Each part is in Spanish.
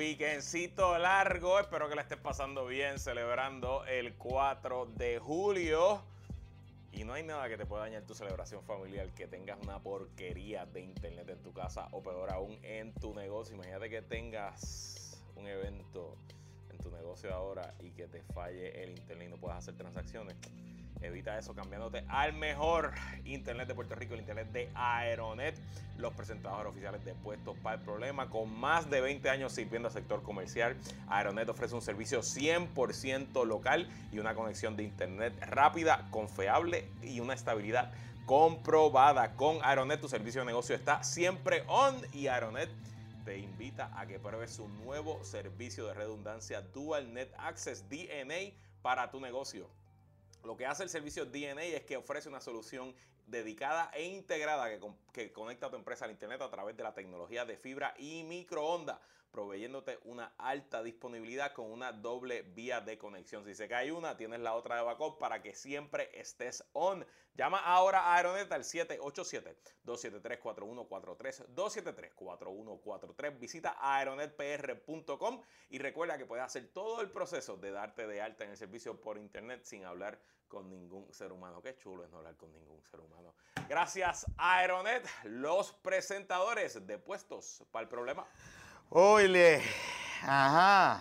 Weekendcito largo, espero que la estés pasando bien celebrando el 4 de julio. Y no hay nada que te pueda dañar tu celebración familiar, que tengas una porquería de internet en tu casa o peor aún en tu negocio. Imagínate que tengas un evento en tu negocio ahora y que te falle el internet y no puedas hacer transacciones. Evita eso cambiándote al mejor internet de Puerto Rico, el internet de Aeronet, los presentadores oficiales de Puestos para el Problema. Con más de 20 años sirviendo al sector comercial, Aeronet ofrece un servicio 100% local y una conexión de internet rápida, confiable y una estabilidad comprobada. Con Aeronet tu servicio de negocio está siempre on y Aeronet te invita a que pruebes su nuevo servicio de redundancia Dual Net Access DNA para tu negocio. Lo que hace el servicio DNA es que ofrece una solución dedicada e integrada que, conecta a tu empresa al Internet a través de la tecnología de fibra y microondas, proveyéndote una alta disponibilidad con una doble vía de conexión. Si se cae una, tienes la otra de backup para que siempre estés on. Llama ahora a Aeronet al 787-273-4143, 273-4143. Visita aeronetpr.com y recuerda que puedes hacer todo el proceso de darte de alta en el servicio por internet sin hablar con ningún ser humano. Qué chulo es no hablar con ningún ser humano. Gracias Aeronet, los presentadores de puestos para el problema. Oye, ajá.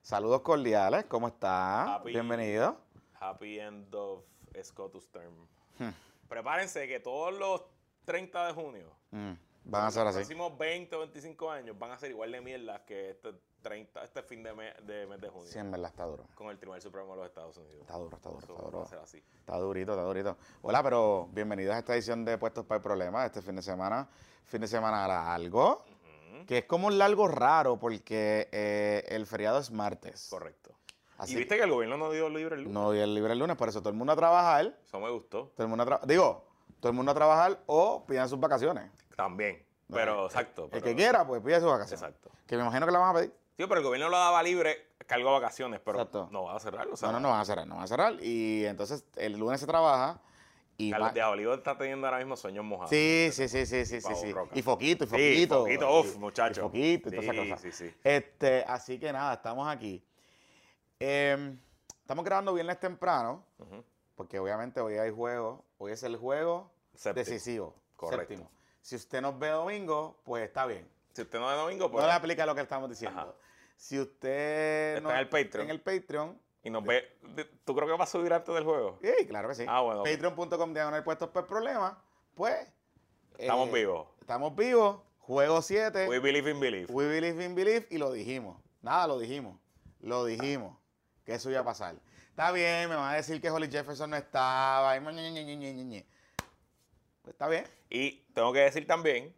Saludos cordiales, ¿cómo está? Bienvenido. Happy end of Scotus term. Hmm. Prepárense que todos los 30 de junio hmm. van a ser así. Los próximos 20 o 25 años van a ser igual de mierda que este 30, este fin de mes de, mes de junio. Sí, en verdad está duro. Con el Tribunal Supremo de los Estados Unidos. Está duro, está duro, está duro. así. Está durito, está durito. Hola, pero bienvenidos a esta edición de Puestos para el Problema. Este fin de semana, fin de semana largo, que es como un largo raro porque eh, el feriado es martes. Correcto. ¿Y viste que el gobierno no dio libre el lunes? No dio el libre el lunes, por eso todo el mundo a trabajar. Eso me gustó. Todo el mundo a Digo, todo el mundo a trabajar o pidan sus vacaciones. También. Pero, exacto. El, que quiera, pues pide sus vacaciones. Exacto. Que me imagino que la van a pedir. Sí, pero el gobierno lo daba libre, cargo de vacaciones, pero no va a cerrar. O no, no, no van a cerrar, no van a cerrar. Y entonces el lunes se trabaja. Y Carlos de Olivo está teniendo ahora mismo sueños mojados. Sí, sí, sí, sí, sí, sí, Y foquito, y foquito. Sí, foquito, uff, muchachos. foquito y toda esa cosa. Sí, sí. Este, así que nada, estamos aquí. Em, estamos grabando viernes temprano, porque obviamente hoy hay juego. Hoy es el juego decisivo. Correcto. Si usted nos ve domingo, pues está bien. Si usted no ve domingo, pues. No le aplica lo que estamos diciendo. Si usted. Está en el Patreon. En el Patreon. Y nos ve. ¿Tú creo que va a subir antes del juego? Sí, claro que sí. Ah, bueno. Patreon.com diagonal puestos por problema. Pues. Estamos eh, vivos. Estamos vivos. Juego 7. We believe in belief. We believe in belief. Y lo dijimos. Nada, lo dijimos. Lo dijimos. Que eso iba a pasar. Está bien, me van a decir que Holly Jefferson no estaba. Pues está bien. Y tengo que decir también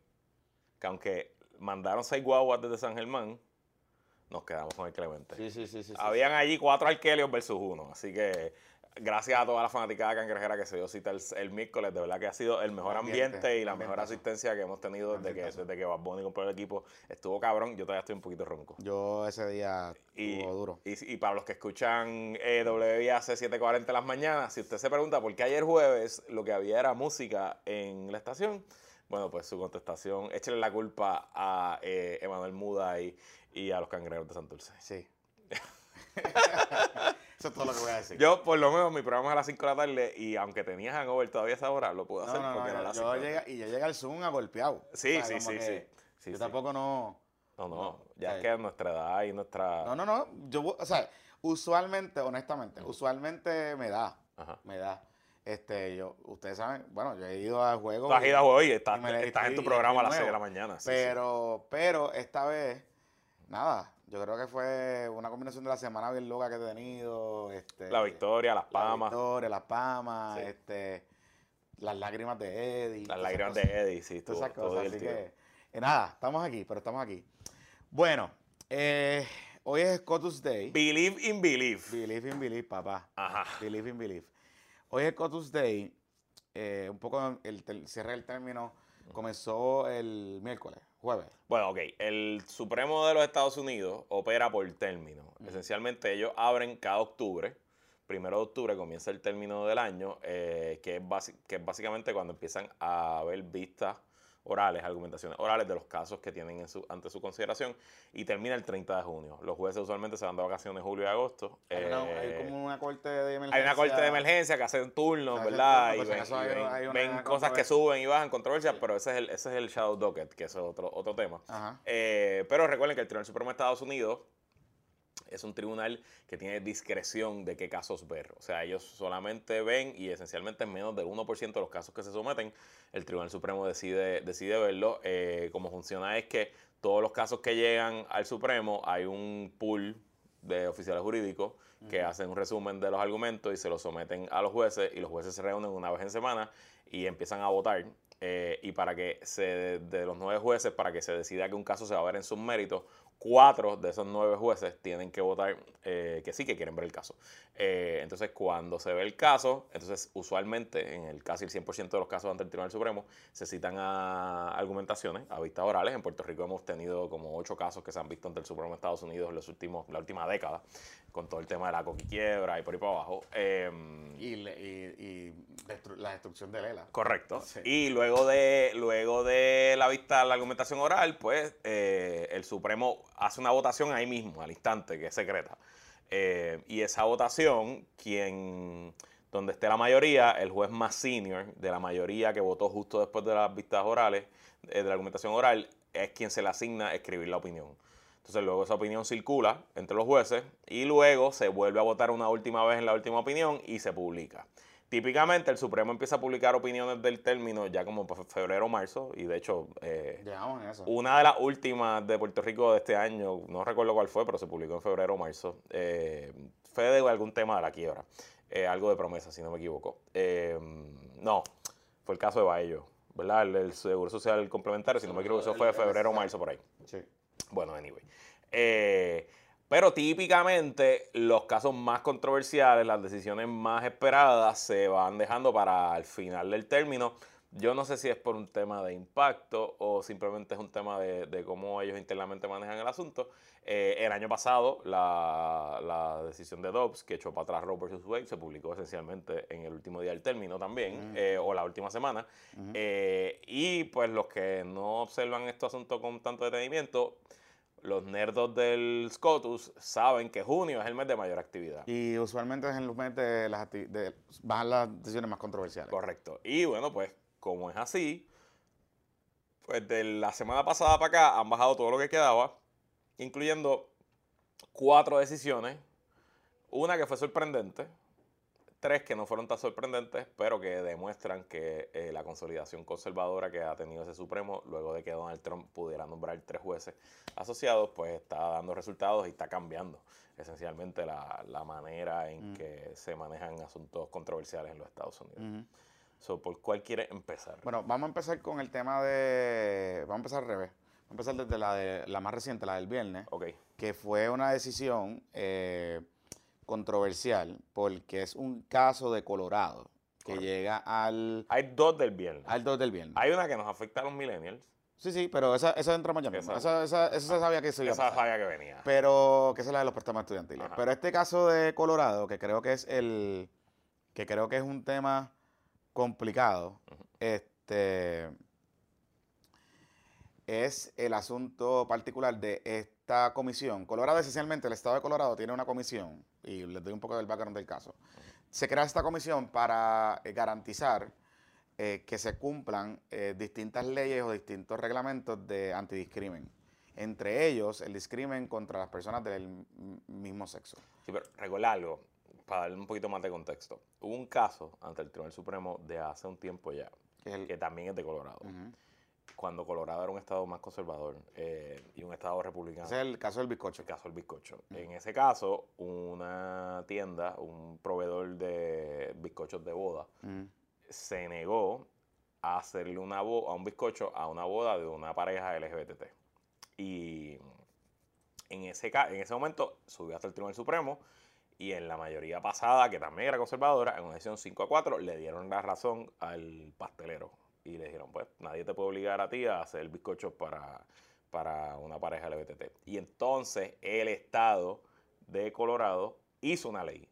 que aunque mandaron seis guaguas desde San Germán, nos quedamos con el Clemente. Sí, sí, sí. sí Habían allí cuatro arquelios versus uno. Así que gracias a toda la fanaticada cangrejera que se dio cita el, miércoles. De verdad que ha sido el mejor ambiente, y la mejor asistencia que hemos tenido desde que, desde que Bad Bunny compró el equipo. Estuvo cabrón. Yo todavía estoy un poquito ronco. Yo ese día estuvo duro. Y, para los que escuchan eh, WBAC 740 en las mañanas, si usted se pregunta por qué ayer jueves lo que había era música en la estación bueno, pues su contestación, échale la culpa a eh, Emanuel Muda y, a los cangrejeros de Santurce. Sí. Eso es todo lo que voy a decir. Yo, por lo menos, mi programa es a las 5 de la tarde y aunque tenía hangover todavía a esa hora, lo puedo hacer porque era las 5 llega, Y ya llega el Zoom a golpeado. Sí, sí, sí, sí, Yo tampoco no... No, no, ya es que nuestra edad y nuestra... No, no, no. Yo, o sea, usualmente, honestamente, usualmente me da. Ajá. Me da. Este, yo, ustedes saben, bueno, yo he ido a juegos. Tú has ido a juegos y estás, en tu programa a las 6 de la mañana. pero, pero esta vez, nada, yo creo que fue una combinación de la semana bien loca que he tenido. Este, la victoria, las pamas. La victoria, las pamas, este, las lágrimas de Eddie. Las lágrimas de Eddie, sí, todo, esas cosas. así que, eh, nada, estamos aquí, pero estamos aquí. Bueno, eh, hoy es Scotus Day. Believe in belief. Believe in belief, papá. Ajá. Believe in belief. Hoy es Cotus Day. Eh, un poco el, cierre del término comenzó el miércoles, jueves. Bueno, ok. El Supremo de los Estados Unidos opera por término. Esencialmente ellos abren cada octubre. Primero de octubre comienza el término del año, eh, que, es que es básicamente cuando empiezan a haber vistas orales, argumentaciones orales de los casos que tienen ante su consideración y termina el 30 de junio. Los jueces usualmente se van de vacaciones julio y agosto. Hay, eh, como una corte de emergencia. Hay una corte de emergencia que hacen turnos, ¿verdad? y ven, cosas que suben y bajan, controversias, pero ese es, el, ese es el shadow docket, que es otro, otro tema. Eh, pero recuerden que el Tribunal Supremo de Estados Unidos es un tribunal que tiene discreción de qué casos ver. O sea, ellos solamente ven y esencialmente en menos del 1% de los casos que se someten, el Tribunal Supremo decide, decide verlo. Eh, como funciona es que todos los casos que llegan al Supremo hay un pool de oficiales jurídicos que hacen un resumen de los argumentos y se los someten a los jueces y los jueces se reúnen una vez en semana y empiezan a votar. Eh, y para que se, de los nueve jueces, para que se decida que un caso se va a ver en sus méritos, cuatro de esos nueve jueces tienen que votar eh, que sí, que quieren ver el caso. Eh, entonces, cuando se ve el caso, entonces usualmente en el casi el 100% de los casos ante el Tribunal Supremo se citan a argumentaciones, a vistas orales. En Puerto Rico hemos tenido como ocho casos que se han visto ante el Supremo de Estados Unidos en los últimos, la última década, con todo el tema de la coquiquiebra y por ahí para abajo. Em, y, la destrucción de Lela. Correcto. Y luego de, luego de la vista, la argumentación oral, pues eh, el Supremo hace una votación ahí mismo, al instante, que es secreta. Eh, y esa votación, quien, donde esté la mayoría, el juez más senior de la mayoría que votó justo después de las vistas orales, eh, de la argumentación oral, es quien se le asigna escribir la opinión. Entonces luego esa opinión circula entre los jueces y luego se vuelve a votar una última vez en la última opinión y se publica. Típicamente el Supremo empieza a publicar opiniones del término ya como febrero o marzo y de hecho eh, una de las últimas de Puerto Rico de este año, no recuerdo cuál fue, pero se publicó en febrero o marzo, eh, fue de algún tema de la quiebra, eh, algo de promesa si no me equivoco. Eh, no, fue el caso de Baello, ¿verdad? El, Seguro Social Complementario, si no me equivoco, eso fue de febrero o marzo por ahí. Sí. Bueno, anyway. Pero típicamente los casos más controversiales, las decisiones más esperadas se van dejando para el final del término. Yo no sé si es por un tema de impacto o simplemente es un tema de, cómo ellos internamente manejan el asunto. Eh, el año pasado, la, decisión de Dobbs, que echó para atrás Roe vs. Wade, se publicó esencialmente en el último día del término también, eh, o la última semana. Eh, y pues los que no observan este asunto con tanto detenimiento, los nerdos del SCOTUS saben que junio es el mes de mayor actividad. Y usualmente es el mes de las, de, bajan las decisiones más controversiales. Correcto. Y bueno, pues como es así, pues de la semana pasada para acá han bajado todo lo que quedaba, incluyendo cuatro decisiones. Una que fue sorprendente, tres que no fueron tan sorprendentes, pero que demuestran que eh, la consolidación conservadora que ha tenido ese Supremo, luego de que Donald Trump pudiera nombrar tres jueces asociados, pues está dando resultados y está cambiando esencialmente la, manera en mm. que se manejan asuntos controversiales en los Estados Unidos. ¿Por cuál quiere empezar? Bueno, vamos a empezar con el tema de... Vamos a empezar al revés. Vamos a empezar desde la, de, la más reciente, la del viernes, okay. que fue una decisión... Eh, controversial porque es un caso de Colorado que llega al... Hay dos del viernes. Al dos del viernes. Hay una que nos afecta a los millennials. Sí, sí, pero esa, esa entra mañana Esa, esa, esa, se sabía que se iba Esa sabía que venía. Pero, que es la de los préstamos estudiantiles. Pero este caso de Colorado, que creo que es el... Que creo que es un tema complicado, este... Es el asunto particular de esta comisión. Colorado, esencialmente, el estado de Colorado tiene una comisión y les doy un poco del background del caso. Se crea esta comisión para eh, garantizar eh, que se cumplan eh, distintas leyes o distintos reglamentos de antidiscrimen. Entre ellos, el discrimen contra las personas del mismo sexo. Sí, pero recuerda algo, para darle un poquito más de contexto. Hubo un caso ante el Tribunal Supremo de hace un tiempo ya, que también es de Colorado cuando Colorado era un estado más conservador eh, y un estado republicano. Ese es el caso del bizcocho. El caso del bizcocho. En ese caso, una tienda, un proveedor de bizcochos de boda, se negó a hacerle una a un bizcocho a una boda de una pareja LGBT. Y en ese, en ese momento subió hasta el Tribunal Supremo y en la mayoría pasada, que también era conservadora, en una decisión 5 a 4, le dieron la razón al pastelero y le dijeron, pues nadie te puede obligar a ti a hacer bizcochos para, para una pareja LGBTT. Y entonces el estado de Colorado hizo una ley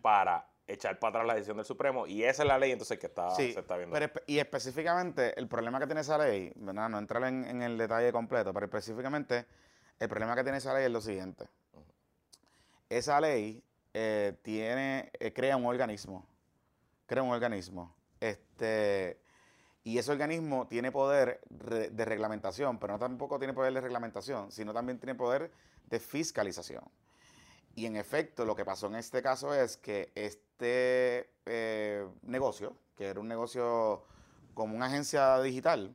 para echar para atrás la decisión del Supremo y esa es la ley entonces que está, se está viendo. y específicamente el problema que tiene esa ley, no entrar en, el detalle completo, pero específicamente el problema que tiene esa ley es lo siguiente. Esa ley eh, tiene, eh, crea un organismo, crea un organismo, este, y ese organismo tiene poder de reglamentación, pero no tampoco tiene poder de reglamentación, sino también tiene poder de fiscalización. Y en efecto, lo que pasó en este caso es que este eh, negocio, que era un negocio como una agencia digital,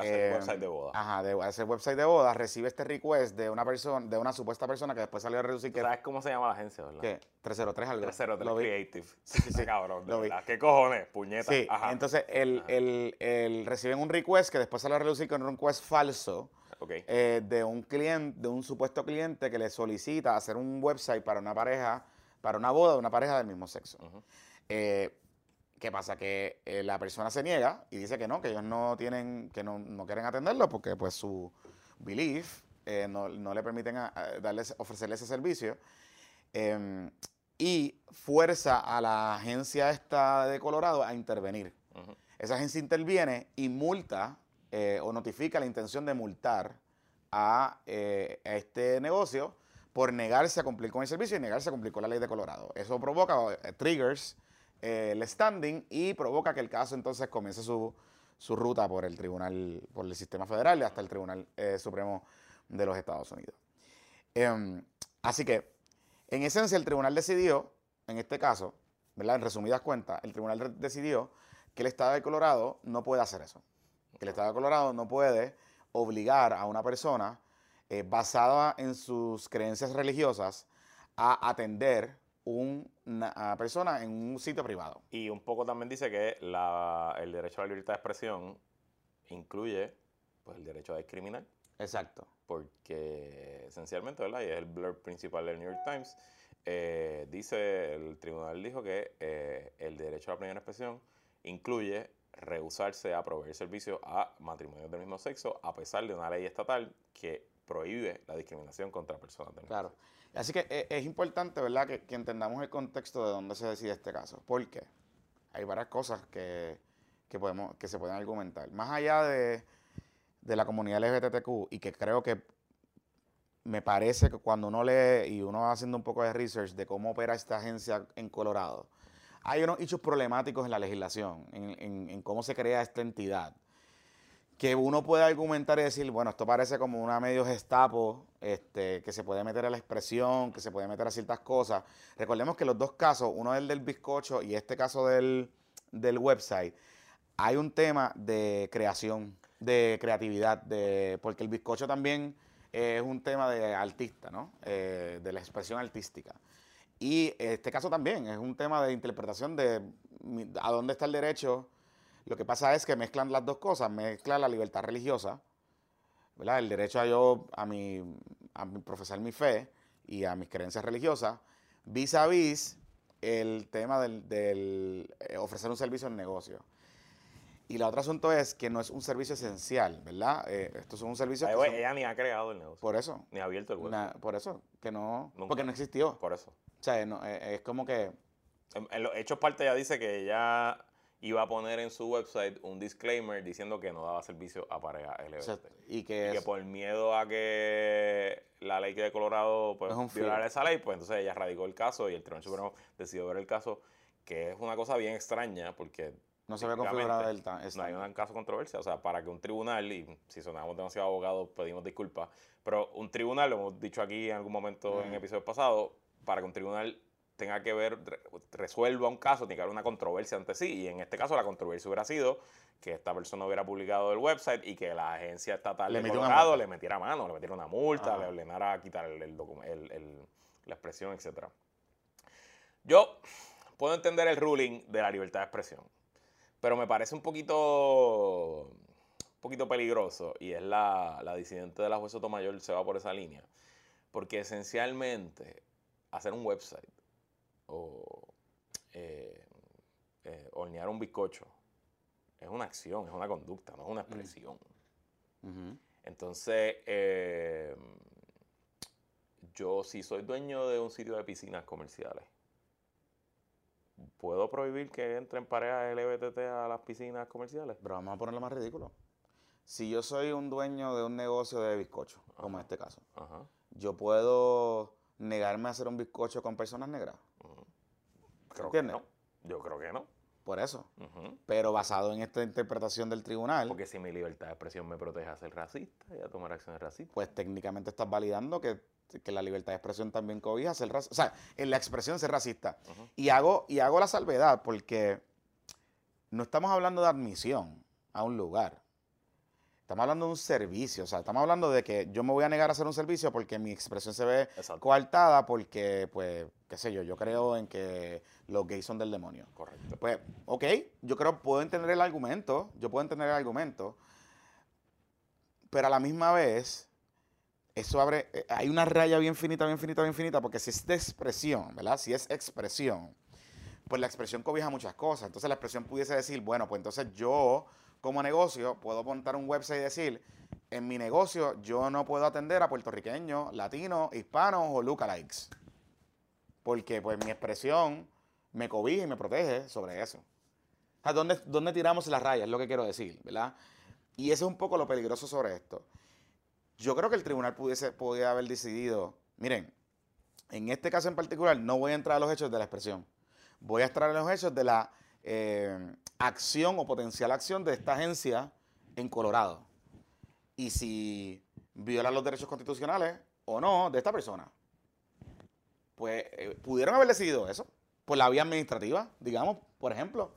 de hacer eh, website de boda. Ajá, de hacer website de boda, recibe este request de una persona, de una supuesta persona que después salió a reducir que. ¿Sabes cómo se llama la agencia, verdad? ¿Qué? 303 algo. 303 Creative. Sí, sí, sí. cabrón, de verdad. ¿Qué cojones? Puñeta. Sí, Ajá. entonces el, el, el, reciben un request que después sale a reducir con un request falso eh, de un cliente, de un supuesto cliente que le solicita hacer un website para una pareja, para una boda de una pareja del mismo sexo. Eh, ¿Qué pasa? Que eh, la persona se niega y dice que no, que ellos no tienen, que no, quieren atenderlo porque pues su belief no, le permiten darles, ofrecerle ese servicio. Em, y fuerza a la agencia esta de Colorado a intervenir. Esa agencia interviene y multa eh, o notifica la intención de multar eh, a, este negocio por negarse a cumplir con el servicio y negarse a cumplir con la ley de Colorado. Eso provoca eh, el standing y provoca que el caso entonces comience su, ruta por el tribunal, por el sistema federal y hasta el Tribunal Supremo de los Estados Unidos. Em, así que, en esencia, el tribunal decidió, en este caso. En resumidas cuentas, el tribunal decidió que el Estado de Colorado no puede hacer eso que el Estado de Colorado no puede obligar a una persona eh, basada en sus creencias religiosas a atender una persona en un sitio privado. Y un poco también dice que el derecho a la libertad de expresión incluye pues, el derecho a discriminar. Exacto. Porque esencialmente, ¿verdad? Y es el blur principal del New York Times. Eh, dice, el tribunal dijo que eh, el derecho a la primera expresión incluye rehusarse a proveer servicio a matrimonios del mismo sexo, a pesar de una ley estatal que prohíbe la discriminación contra personas mismo Claro. Así que eh, es, importante, ¿verdad?, que, entendamos el contexto de dónde se decide este caso. Porque hay varias cosas que, podemos, que se pueden argumentar. Más allá de, de la comunidad LGBTQ, y que creo que me parece que cuando uno lee y uno va haciendo un poco de research de cómo opera esta agencia en Colorado, hay unos hechos problemáticos en la legislación, en, cómo se crea esta entidad, que uno puede argumentar y decir, bueno, esto parece como una medio gestapo, este, que se puede meter a la expresión, que se puede meter a ciertas cosas. Recordemos que los dos casos, uno es el del bizcocho y este caso del, website, hay un tema de creación, de creatividad, de, porque el bizcocho también es un tema de artista, ¿no? Eh, de la expresión artística. Y este caso también es un tema de interpretación de a dónde está el derecho. Lo que pasa es que mezclan las dos cosas, mezclan la libertad religiosa, ¿verdad? el derecho a yo, a mi, a profesar mi fe y a mis creencias religiosas, vis a vis el tema del, eh, ofrecer un servicio en negocio. Y el otro asunto es que no es un servicio esencial, ¿verdad? Eh, esto es un servicio... que ella ni ha creado el negocio. Por eso. Ni ha abierto el web. por eso, que no... Porque no existió. Por eso. O sea, eh, es como que... En, los hechos parte ya dice que ella iba a poner en su website un disclaimer diciendo que no daba servicio a pareja LGBT. y que, y que por miedo a que la ley de Colorado pues, violara esa ley, pues entonces ella radicó el caso y el Tribunal Supremo decidió ver el caso, que es una cosa bien extraña porque no se ve configurado el No hay un caso de controversia. O sea, para que un tribunal, y si sonamos demasiado abogados, pedimos disculpas, pero un tribunal, lo hemos dicho aquí en algún momento en episodios pasados, para que un tribunal tenga que ver, resuelva un caso, tiene que haber una controversia ante sí. Y en este caso la controversia hubiera sido que esta persona hubiera publicado el website y que la agencia estatal le de Colorado le metiera mano, le metiera una multa, le ordenara quitar el, el, la expresión, etc. Yo puedo entender el ruling de la libertad de expresión. Pero me parece un poquito, un poquito peligroso y es la, la disidente de la juez Sotomayor se va por esa línea. Porque esencialmente hacer un website o eh, eh, hornear un bizcocho es una acción, es una conducta, no es una expresión. Entonces, eh, yo si soy dueño de un sitio de piscinas comerciales, ¿puedo prohibir que entren parejas LBTT a las piscinas comerciales? Pero vamos a ponerlo más ridículo. Si yo soy un dueño de un negocio de bizcocho, como en este caso, yo puedo negarme a hacer un bizcocho con personas negras. Creo que no. Yo creo que no. Por eso. Pero basado en esta interpretación del tribunal. Porque si mi libertad de expresión me protege a ser racista y a tomar acciones racistas. Pues técnicamente estás validando que, la libertad de expresión también cobija ser racista. O sea, en la expresión ser racista. y, hago, y hago la salvedad porque no estamos hablando de admisión a un lugar. Estamos hablando de un servicio, o sea, estamos hablando de que yo me voy a negar a hacer un servicio porque mi expresión se ve coartada, porque, pues, qué sé yo, yo creo en que los gays son del demonio. Correcto. Pues, ok, yo creo, puedo entender el argumento, yo puedo entender el argumento, pero a la misma vez, eso abre, eh, hay una raya bien finita, bien finita, bien finita, porque si es de expresión, ¿verdad? Si es expresión, pues la expresión cobija muchas cosas. Entonces la expresión pudiese decir, bueno, pues entonces yo como negocio puedo montar un website y decir, en mi negocio yo no puedo atender a puertorriqueños, latinos, hispanos o lookalikes. Porque pues mi expresión me cobija y me protege sobre eso. O ¿dónde, tiramos las rayas? Es lo que quiero decir, ¿verdad? Y eso es un poco lo peligroso sobre esto. Yo creo que el tribunal pudiese, podría haber decidido, miren, en este caso en particular no voy a entrar a los hechos de la expresión. Voy a entrar a los hechos de la eh, acción o potencial acción de esta agencia en Colorado. Y si viola los derechos constitucionales o no de esta persona. Pues eh, pudieron haber decidido eso por la vía administrativa, digamos, por ejemplo.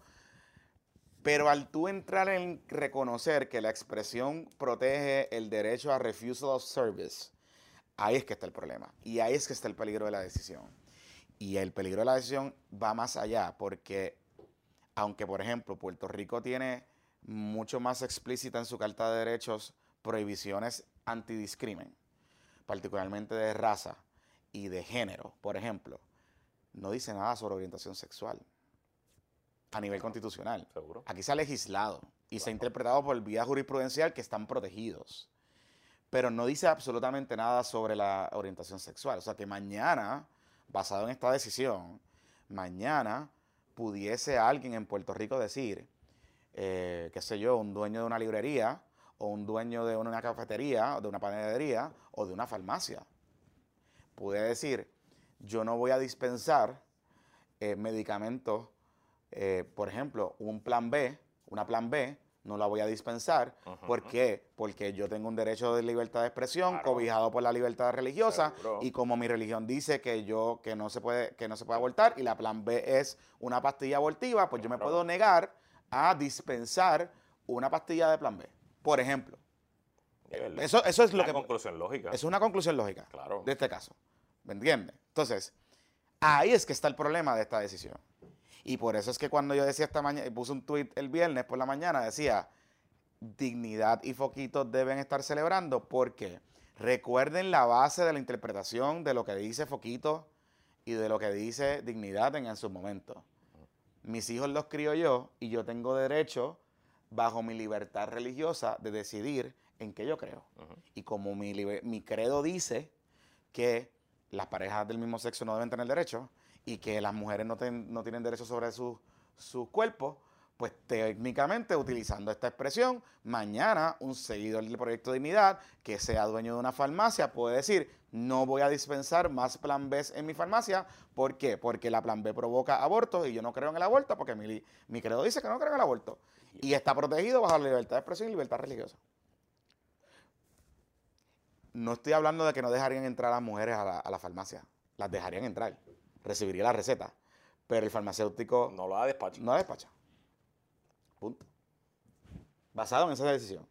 Pero al tú entrar en reconocer que la expresión protege el derecho a refusal of service, ahí es que está el problema. Y ahí es que está el peligro de la decisión. Y el peligro de la decisión va más allá, porque aunque por ejemplo Puerto Rico tiene mucho más explícita en su Carta de Derechos prohibiciones antidiscrimen, particularmente de raza y de género, por ejemplo, no dice nada sobre orientación sexual a nivel constitucional. Aquí se ha legislado y se ha interpretado por vía jurisprudencial que están protegidos. Pero no dice absolutamente nada sobre la orientación sexual. O sea que mañana, basado en esta decisión, mañana pudiese alguien en Puerto Rico decir, eh, qué sé yo, un dueño de una librería o un dueño de una cafetería o de una panadería o de una farmacia, puede decir, yo no voy a dispensar eh, medicamentos, eh, por ejemplo, un plan B, una plan B, no la voy a dispensar. ¿Por qué? Porque yo tengo un derecho de libertad de expresión cobijado por la libertad religiosa y como mi religión dice que yo que no se puede que no se puede abortar y la plan B es una pastilla abortiva, pues yo me puedo negar a dispensar una pastilla de plan B, por ejemplo. Eso, eso es lo que conclusión lógica. Es una conclusión lógica claro. de este caso. ¿Me entiendes? Entonces, ahí es que está el problema de esta decisión. Y por eso es que cuando yo decía esta mañana, puse un tweet el viernes por la mañana, decía, dignidad y foquitos deben estar celebrando porque recuerden la base de la interpretación de lo que dice Foquito y de lo que dice dignidad en, su momento. Mis hijos los crío yo y yo tengo derecho, bajo mi libertad religiosa, de decidir en qué yo creo. Y como mi, mi credo dice que las parejas del mismo sexo no deben tener derecho, y que las mujeres no, tienen derecho sobre sus su cuerpos, pues técnicamente utilizando esta expresión, mañana un seguidor del proyecto Dignidad que sea dueño de una farmacia puede decir, no voy a dispensar más plan B en mi farmacia. ¿Por qué? Porque la plan B provoca abortos y yo no creo en el aborto porque mi, mi credo dice que no creo en el aborto. Y está protegido bajo la libertad de expresión y libertad religiosa. No estoy hablando de que no dejarían entrar a las mujeres a la, a la farmacia. Las dejarían entrar recibiría la receta. Pero el farmacéutico. No la despacha. No la despacha. Punto. Basado en esa decisión.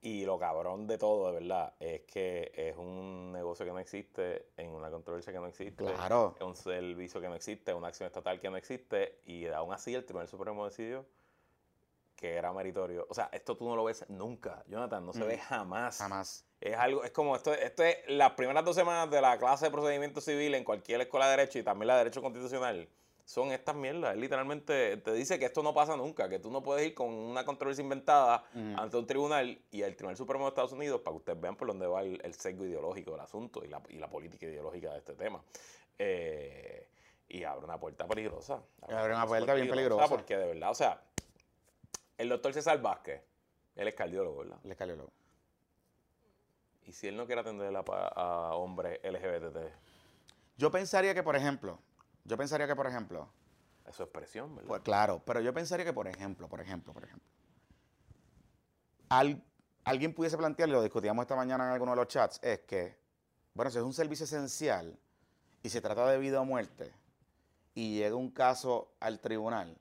Y lo cabrón de todo, de verdad, es que es un negocio que no existe, en una controversia que no existe. Claro. Es un servicio que no existe, una acción estatal que no existe. Y aún así el Tribunal Supremo decidió que era meritorio. O sea, esto tú no lo ves nunca, Jonathan, no se ve mm. jamás. Jamás. Es algo, es como esto, esto es las primeras dos semanas de la clase de procedimiento civil en cualquier escuela de derecho y también la de derecho constitucional. Son estas mierdas. literalmente te dice que esto no pasa nunca, que tú no puedes ir con una controversia inventada mm. ante un tribunal y el Tribunal Supremo de Estados Unidos para que ustedes vean por dónde va el, el sesgo ideológico del asunto y la, y la política ideológica de este tema. Eh, Y abre una puerta peligrosa. Abre, una puerta bien peligrosa. Porque de verdad, o sea, el doctor César Vázquez, él es cardiólogo, ¿verdad? Él es cardiólogo. ¿Y si él no quiere atender a, a hombres LGBT? Yo pensaría que, por ejemplo, yo pensaría que, por ejemplo... Es su expresión, ¿verdad? Pues, claro, pero yo pensaría que, por ejemplo, por ejemplo, por ejemplo, alguien pudiese plantear, y lo discutíamos esta mañana en alguno de los chats, es que, bueno, si es un servicio esencial y se trata de vida o muerte y llega un caso al tribunal,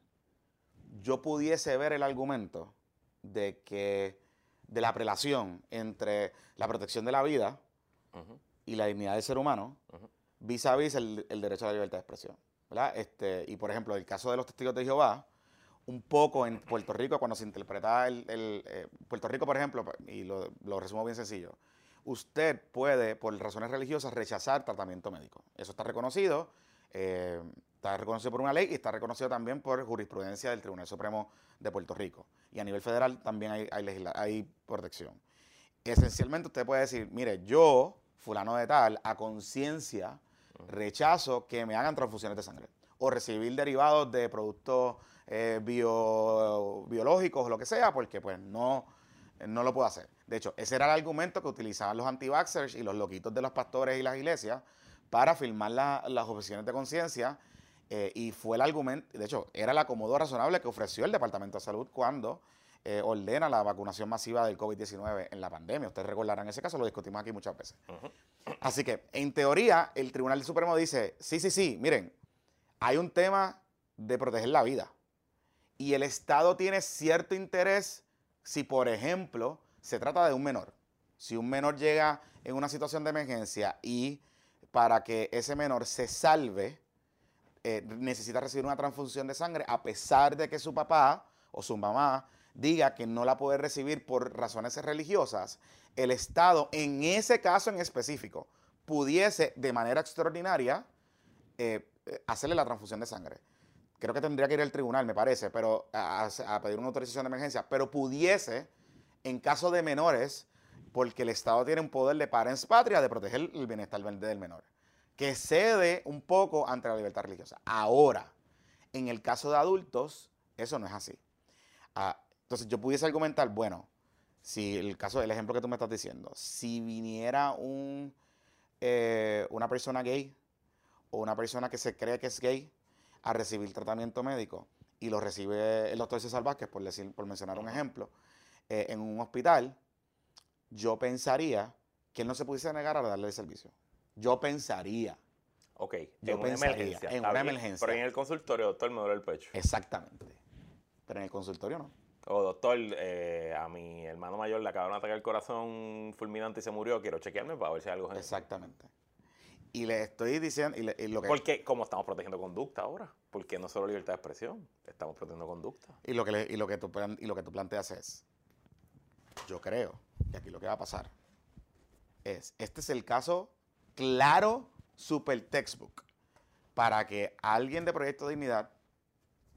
yo pudiese ver el argumento de que de la prelación entre la protección de la vida y la dignidad del ser humano vis a vis el, derecho a la libertad de expresión. Este, y por ejemplo, el caso de los testigos de Jehová, un poco en Puerto Rico, cuando se interpreta el, eh, Puerto Rico, por ejemplo, y lo, resumo bien sencillo, usted puede, por razones religiosas, rechazar tratamiento médico. Eso está reconocido, eh, está reconocido por una ley y está reconocido también por jurisprudencia del Tribunal Supremo de Puerto Rico. Y a nivel federal también hay, hay, hay protección. Esencialmente usted puede decir, mire, yo, fulano de tal, a conciencia, rechazo que me hagan transfusiones de sangre o recibir derivados de productos eh, biológicos o lo que sea, porque pues no, no lo puedo hacer. De hecho, ese era el argumento que utilizaban los anti y los loquitos de los pastores y las iglesias para firmar las objeciones de conciencia. Eh, y fue el argumento, de hecho, era el acomodo razonable que ofreció el Departamento de Salud cuando eh, ordena la vacunación masiva del COVID-19 en la pandemia. Ustedes recordarán ese caso, lo discutimos aquí muchas veces. Así que, en teoría, el Tribunal Supremo dice, sí, sí, sí, miren, hay un tema de proteger la vida y el Estado tiene cierto interés si, por ejemplo, se trata de un menor. Si un menor llega en una situación de emergencia y para que ese menor se salve, eh, necesita recibir una transfusión de sangre, a pesar de que su papá o su mamá diga que no la puede recibir por razones religiosas, el Estado, en ese caso en específico, pudiese de manera extraordinaria eh, eh, hacerle la transfusión de sangre. Creo que tendría que ir al tribunal, me parece, pero a, pedir una autorización de emergencia, pero pudiese, en caso de menores, porque el Estado tiene un poder de parens patria de proteger el bienestar del menor, que cede un poco ante la libertad religiosa. Ahora, en el caso de adultos, eso no es así. Ah, entonces yo pudiese argumentar, bueno, si el caso, el ejemplo que tú me estás diciendo, si viniera un, eh, una persona gay o una persona que se cree que es gay, a recibir tratamiento médico y lo recibe el doctor César Vázquez, por, decir, por mencionar un ejemplo, eh, en un hospital, yo pensaría que él no se pudiese negar a darle el servicio. Yo pensaría. Ok, yo en una emergencia. En una emergencia. Pero en el consultorio, doctor, me duele el pecho. Exactamente. Pero en el consultorio no. O doctor, eh, a mi hermano mayor le acabaron de atacar el corazón fulminante y se murió. Quiero chequearme para ver si hay algo. Exactamente. Y le estoy diciendo. Y, lo que, porque, como estamos protegiendo conducta ahora, porque no solo libertad de expresión, estamos protegiendo conducta. Y lo que, y lo que, tú, y lo que tú planteas es: yo creo que aquí lo que va a pasar es: este es el caso claro, super textbook, para que alguien de Proyecto de Dignidad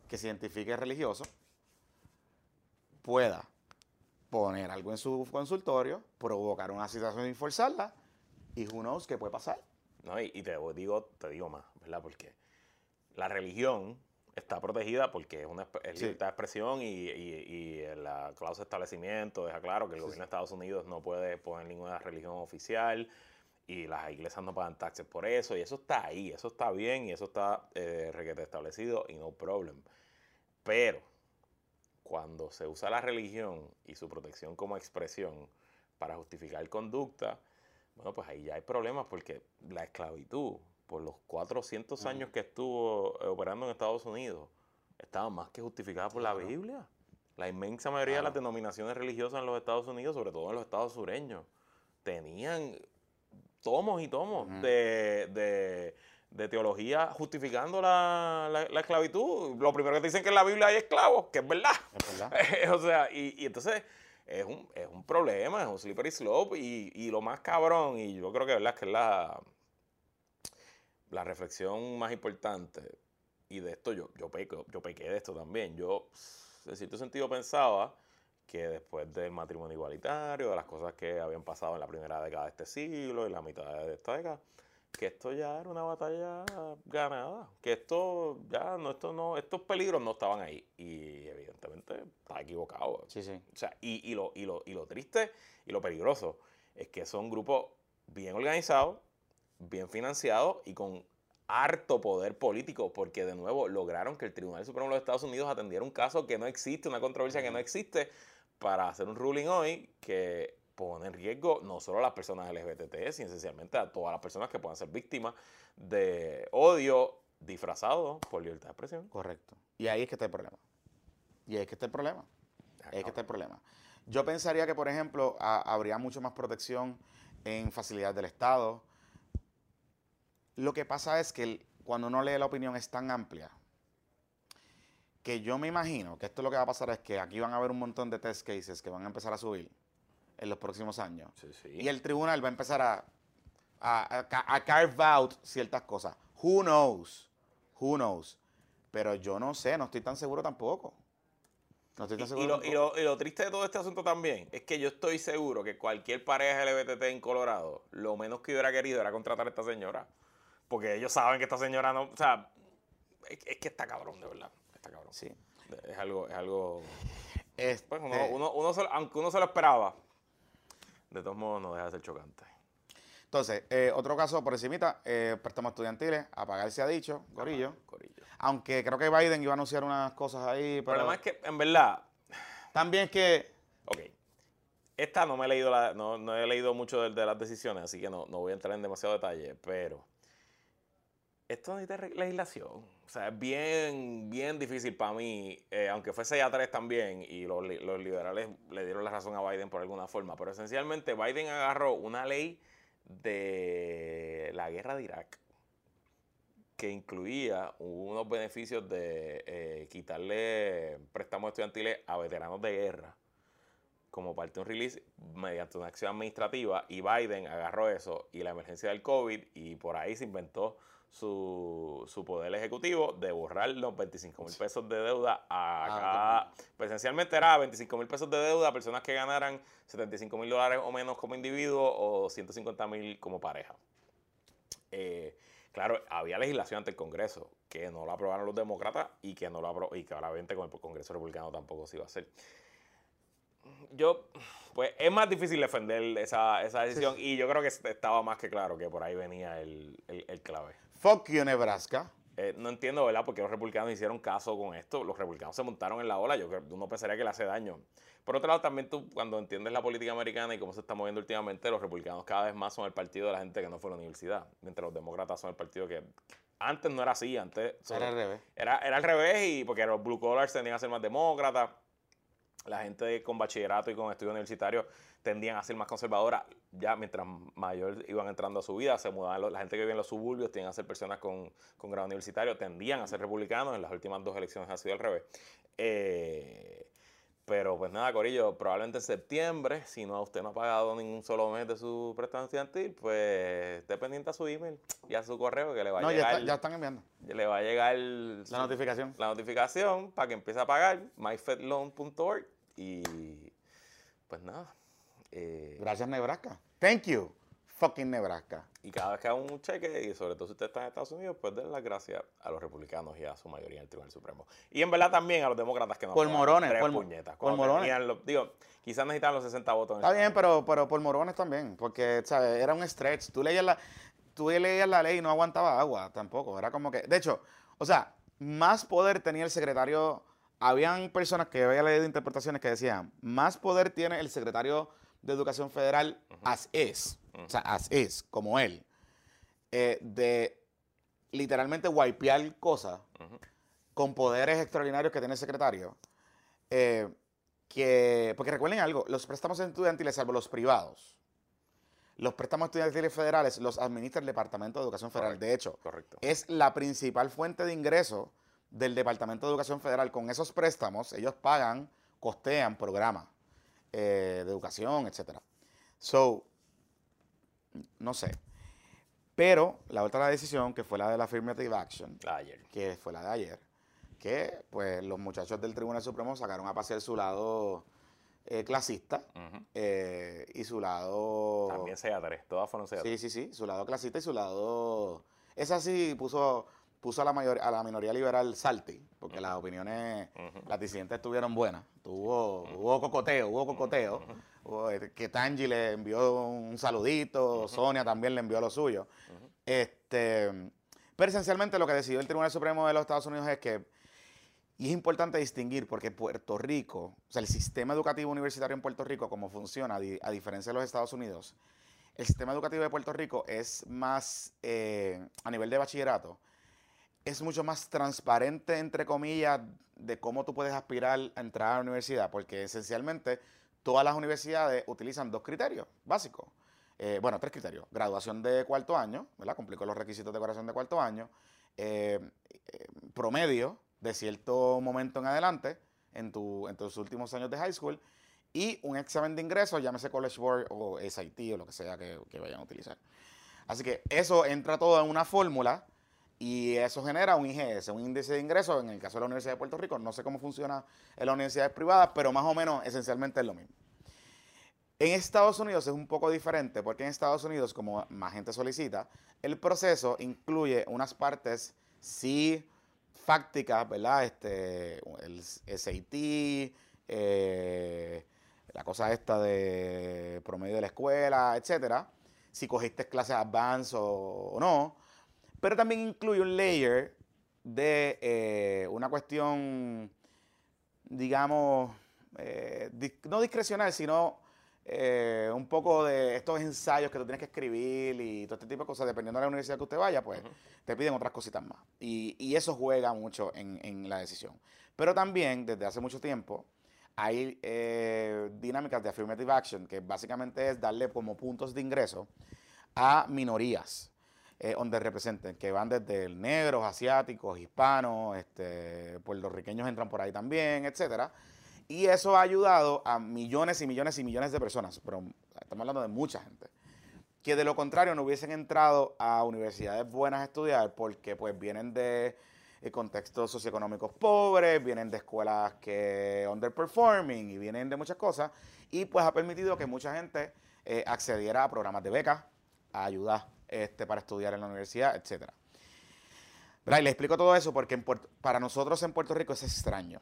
que se identifique religioso pueda poner algo en su consultorio, provocar una situación y forzarla, y who knows qué puede pasar. ¿no? Y, te digo, te digo más, ¿verdad? Porque la religión está protegida porque es una libertad de expresión y, la cláusula de establecimiento deja claro que el gobierno de Estados Unidos no puede poner ninguna religión oficial y las iglesias no pagan taxes por eso y eso está ahí, eso está bien y eso está eh, requete establecido y no problem. Pero cuando se usa la religión y su protección como expresión para justificar conducta, bueno, pues ahí ya hay problemas porque la esclavitud, por los 400 años que estuvo eh, operando en Estados Unidos, estaba más que justificada por la Biblia. La inmensa mayoría de las denominaciones religiosas en los Estados Unidos, sobre todo en los estados sureños, tenían tomos y tomos de, teología justificando la, esclavitud. Lo primero que te dicen que en la Biblia hay esclavos, que es verdad. Es verdad. o sea, y, y entonces es un, es un problema, es un slippery slope y, lo más cabrón, y yo creo que, ¿verdad? que es la, la reflexión más importante, y de esto yo, yo, yo pequé de esto también, yo en cierto sentido pensaba que después del matrimonio igualitario, de las cosas que habían pasado en la primera década de este siglo y la mitad de esta década, que esto ya era una batalla ganada, que esto ya no, esto no, estos peligros no estaban ahí. Y evidentemente está equivocado. Sí, sí. O sea, y, lo, y, lo, y lo triste y lo peligroso es que son grupos bien organizados, bien financiados y con harto poder político, porque de nuevo lograron que el Tribunal Supremo de los Estados Unidos atendiera un caso que no existe, una controversia que no existe, para hacer un ruling hoy que pone en riesgo no solo a las personas LGBT, sino esencialmente a todas las personas que puedan ser víctimas de odio disfrazado por libertad de expresión. Correcto. Y ahí es que está el problema. Y ahí es que está el problema. Ahí es que está el problema. Yo pensaría que, por ejemplo, habría mucho más protección en facilidades del Estado. Lo que pasa es que cuando uno lee la opinión es tan amplia que yo me imagino que esto lo que va a pasar es que aquí van a haber un montón de test cases que van a empezar a subir en los próximos años. Y el tribunal va a empezar a, a, carve out ciertas cosas. Who knows? Who knows? Pero yo no sé, no estoy tan seguro tampoco. No estoy tan seguro. Y, lo, triste de todo este asunto también es que yo estoy seguro que cualquier pareja LGBT en Colorado, lo menos que hubiera querido era contratar a esta señora. Porque ellos saben que esta señora no. O sea, es, que está cabrón, de verdad. Está cabrón. Sí. Es algo. Es algo pues, uno, aunque uno se lo esperaba, de todos modos no deja de ser chocante. Entonces, eh, otro caso por encimita, eh, préstamos estudiantiles, a pagar se ha dicho, Corillo. Aunque creo que Biden iba a anunciar unas cosas ahí. Pero además es que, en verdad... También es que... Ok. Esta no me he leído, la, no, no he leído mucho de, de, las decisiones, así que no, no voy a entrar en demasiado detalle, pero esto necesita legislación. O sea, es bien, bien difícil para mí, eh, aunque fuese ya tres también, y los, liberales le dieron la razón a Biden por alguna forma, pero esencialmente Biden agarró una ley de la guerra de Irak que incluía unos beneficios de eh, quitarle préstamos estudiantiles a veteranos de guerra como parte de un release mediante una acción administrativa y Biden agarró eso y la emergencia del COVID y por ahí se inventó su, su poder ejecutivo de borrar los 25 mil pesos de deuda a ah, cada. Presencialmente era 25 mil pesos de deuda a personas que ganaran 75 mil dólares o menos como individuo o 150 mil como pareja. Eh, claro, había legislación ante el Congreso que no la aprobaron los demócratas y que no la aprobó, y que obviamente con el Congreso republicano tampoco se iba a hacer. Yo, pues es más difícil defender esa, esa decisión y yo creo que estaba más que claro que por ahí venía el, el, el clave. Fuck you, Nebraska. Eh, no entiendo, ¿verdad? Porque los republicanos hicieron caso con esto. Los republicanos se montaron en la ola. Yo creo uno pensaría que le hace daño. Por otro lado, también tú, cuando entiendes la política americana y cómo se está moviendo últimamente, los republicanos cada vez más son el partido de la gente que no fue a la universidad. Mientras los demócratas son el partido que antes no era así. Antes era al revés. Era, era al revés y porque los blue collars tenían a ser más demócratas la gente con bachillerato y con estudios universitarios tendían a ser más conservadora. Ya mientras mayor iban entrando a su vida, se mudaban. La gente que vive en los suburbios tienen a ser personas con, con grado universitario, tendían a ser republicanos. En las últimas dos elecciones ha sido al revés. Eh, pero pues nada, Corillo, probablemente en septiembre, si no usted no ha pagado ningún solo mes de su préstamo estudiantil, pues esté pendiente a su email y a su correo que le va a llegar. Ya, ya están enviando. Le va a llegar la notificación. La notificación para que empiece a pagar myfedloan.org y pues nada. Eh, Gracias, Nebraska. Thank you, fucking Nebraska. Y cada vez que haga un cheque, y sobre todo si usted está en Estados Unidos, pues den las gracias a los republicanos y a su mayoría en el Tribunal Supremo. Y en verdad también a los demócratas que no Por morones, por, puñetas. Por morones. digo, quizás necesitan los 60 votos. Está bien, pero, pero por morones también, porque, ¿sabes? Era un stretch. Tú leías la, tú leías la ley y no aguantaba agua tampoco. Era como que, de hecho, o sea, más poder tenía el secretario habían personas que había leído interpretaciones que decían, más poder tiene el secretario de Educación Federal as es, o sea, as es, como él, eh, de literalmente wipear cosas con poderes extraordinarios que tiene el secretario. Eh, que, porque recuerden algo, los préstamos estudiantiles, salvo los privados, los préstamos estudiantiles federales los administra el Departamento de Educación Federal. de hecho, es la principal fuente de ingreso del Departamento de Educación Federal. Con esos préstamos, ellos pagan, costean programas eh, de educación, etc. So, no sé. Pero la otra decisión, que fue la de la Affirmative Action, ayer. que fue la de ayer, que pues los muchachos del Tribunal Supremo sacaron a pasear su lado eh, clasista eh, y su lado... También sea tres, todas fueron sea Sí, sí, sí, su lado clasista y su lado... Esa sí puso, puso a, la mayor, a la minoría liberal salty, porque las opiniones, las disidentes estuvieron buenas. Tuvo, hubo cocoteo, hubo cocoteo. Eh, que Tangi le envió un saludito, Sonia también le envió lo suyo. Este, pero esencialmente lo que decidió el Tribunal Supremo de los Estados Unidos es que y es importante distinguir porque Puerto Rico, o sea, el sistema educativo universitario en Puerto Rico, como funciona, a diferencia de los Estados Unidos, el sistema educativo de Puerto Rico es más, eh, a nivel de bachillerato, es mucho más transparente, entre comillas, de cómo tú puedes aspirar a entrar a la universidad, porque esencialmente todas las universidades utilizan dos criterios básicos. Eh, bueno, tres criterios. Graduación de cuarto año, ¿verdad? Cumplir con los requisitos de graduación de cuarto año. Eh, promedio, de cierto momento en adelante en, tu, en tus últimos años de high school y un examen de ingreso, llámese College Board o SIT o lo que sea que, vayan a utilizar. Así que eso entra todo en una fórmula y eso genera un IGS, un índice de ingreso. En el caso de la Universidad de Puerto Rico, no sé cómo funciona en las universidades privadas, pero más o menos esencialmente es lo mismo. En Estados Unidos es un poco diferente porque en Estados Unidos, como más gente solicita, el proceso incluye unas partes sí fácticas, ¿verdad? Este, el SAT, eh, la cosa esta de promedio de la escuela, etcétera. Si cogiste clases advanced o, no. Pero también incluye un layer de eh, una cuestión, digamos, eh, no discrecional, sino eh, un poco de estos ensayos que tú tienes que escribir y todo este tipo de cosas, dependiendo de la universidad que usted vaya, pues te piden otras cositas más. Y, eso juega mucho en, la decisión. Pero también, desde hace mucho tiempo, hay eh, dinámicas de affirmative action, que básicamente es darle como puntos de ingreso a minorías. Eh, donde representen, que van desde negros, asiáticos, hispanos, este, puertorriqueños entran por ahí también, etcétera. Y eso ha ayudado a millones y millones y millones de personas, pero estamos hablando de mucha gente, que de lo contrario no hubiesen entrado a universidades buenas a estudiar porque pues vienen de eh, contextos socioeconómicos pobres, vienen de escuelas que underperforming y vienen de muchas cosas y pues ha permitido que mucha gente eh, accediera a programas de becas, a ayuda este, para estudiar en la universidad, etc. Y le explico todo eso porque para nosotros en Puerto Rico es extraño.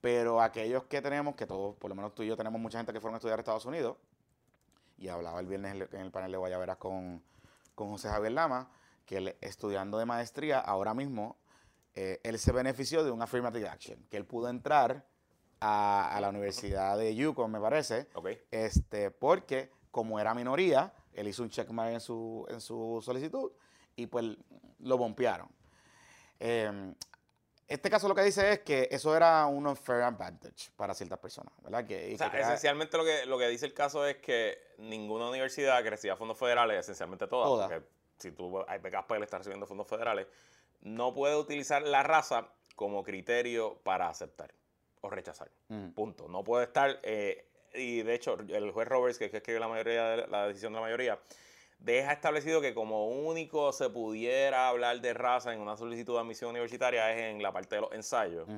Pero aquellos que tenemos, que todos, por lo menos tú y yo tenemos mucha gente que fueron a estudiar a Estados Unidos, y hablaba el viernes en el panel de Guayaberas con, con José Javier Lama, que él, estudiando de maestría, ahora mismo, eh, él se benefició de un affirmative action, que él pudo entrar a, la Universidad de Yukon, me parece, este, porque como era minoría, él hizo un checkmark en su, en su solicitud y pues lo bompearon. Eh, este caso lo que dice es que eso era un unfair advantage para ciertas personas, ¿verdad? Que, o sea, esencialmente lo que, lo que dice el caso es que ninguna universidad que reciba fondos federales, esencialmente todas, porque si tú hay becas para él estar recibiendo fondos federales, no puede utilizar la raza como criterio para aceptar o rechazar. Punto. No puede estar, eh, y de hecho, el juez Roberts, que, que escribe la mayoría de la decisión de la mayoría, deja establecido que como único se pudiera hablar de raza en una solicitud de admisión universitaria es en la parte de los ensayos.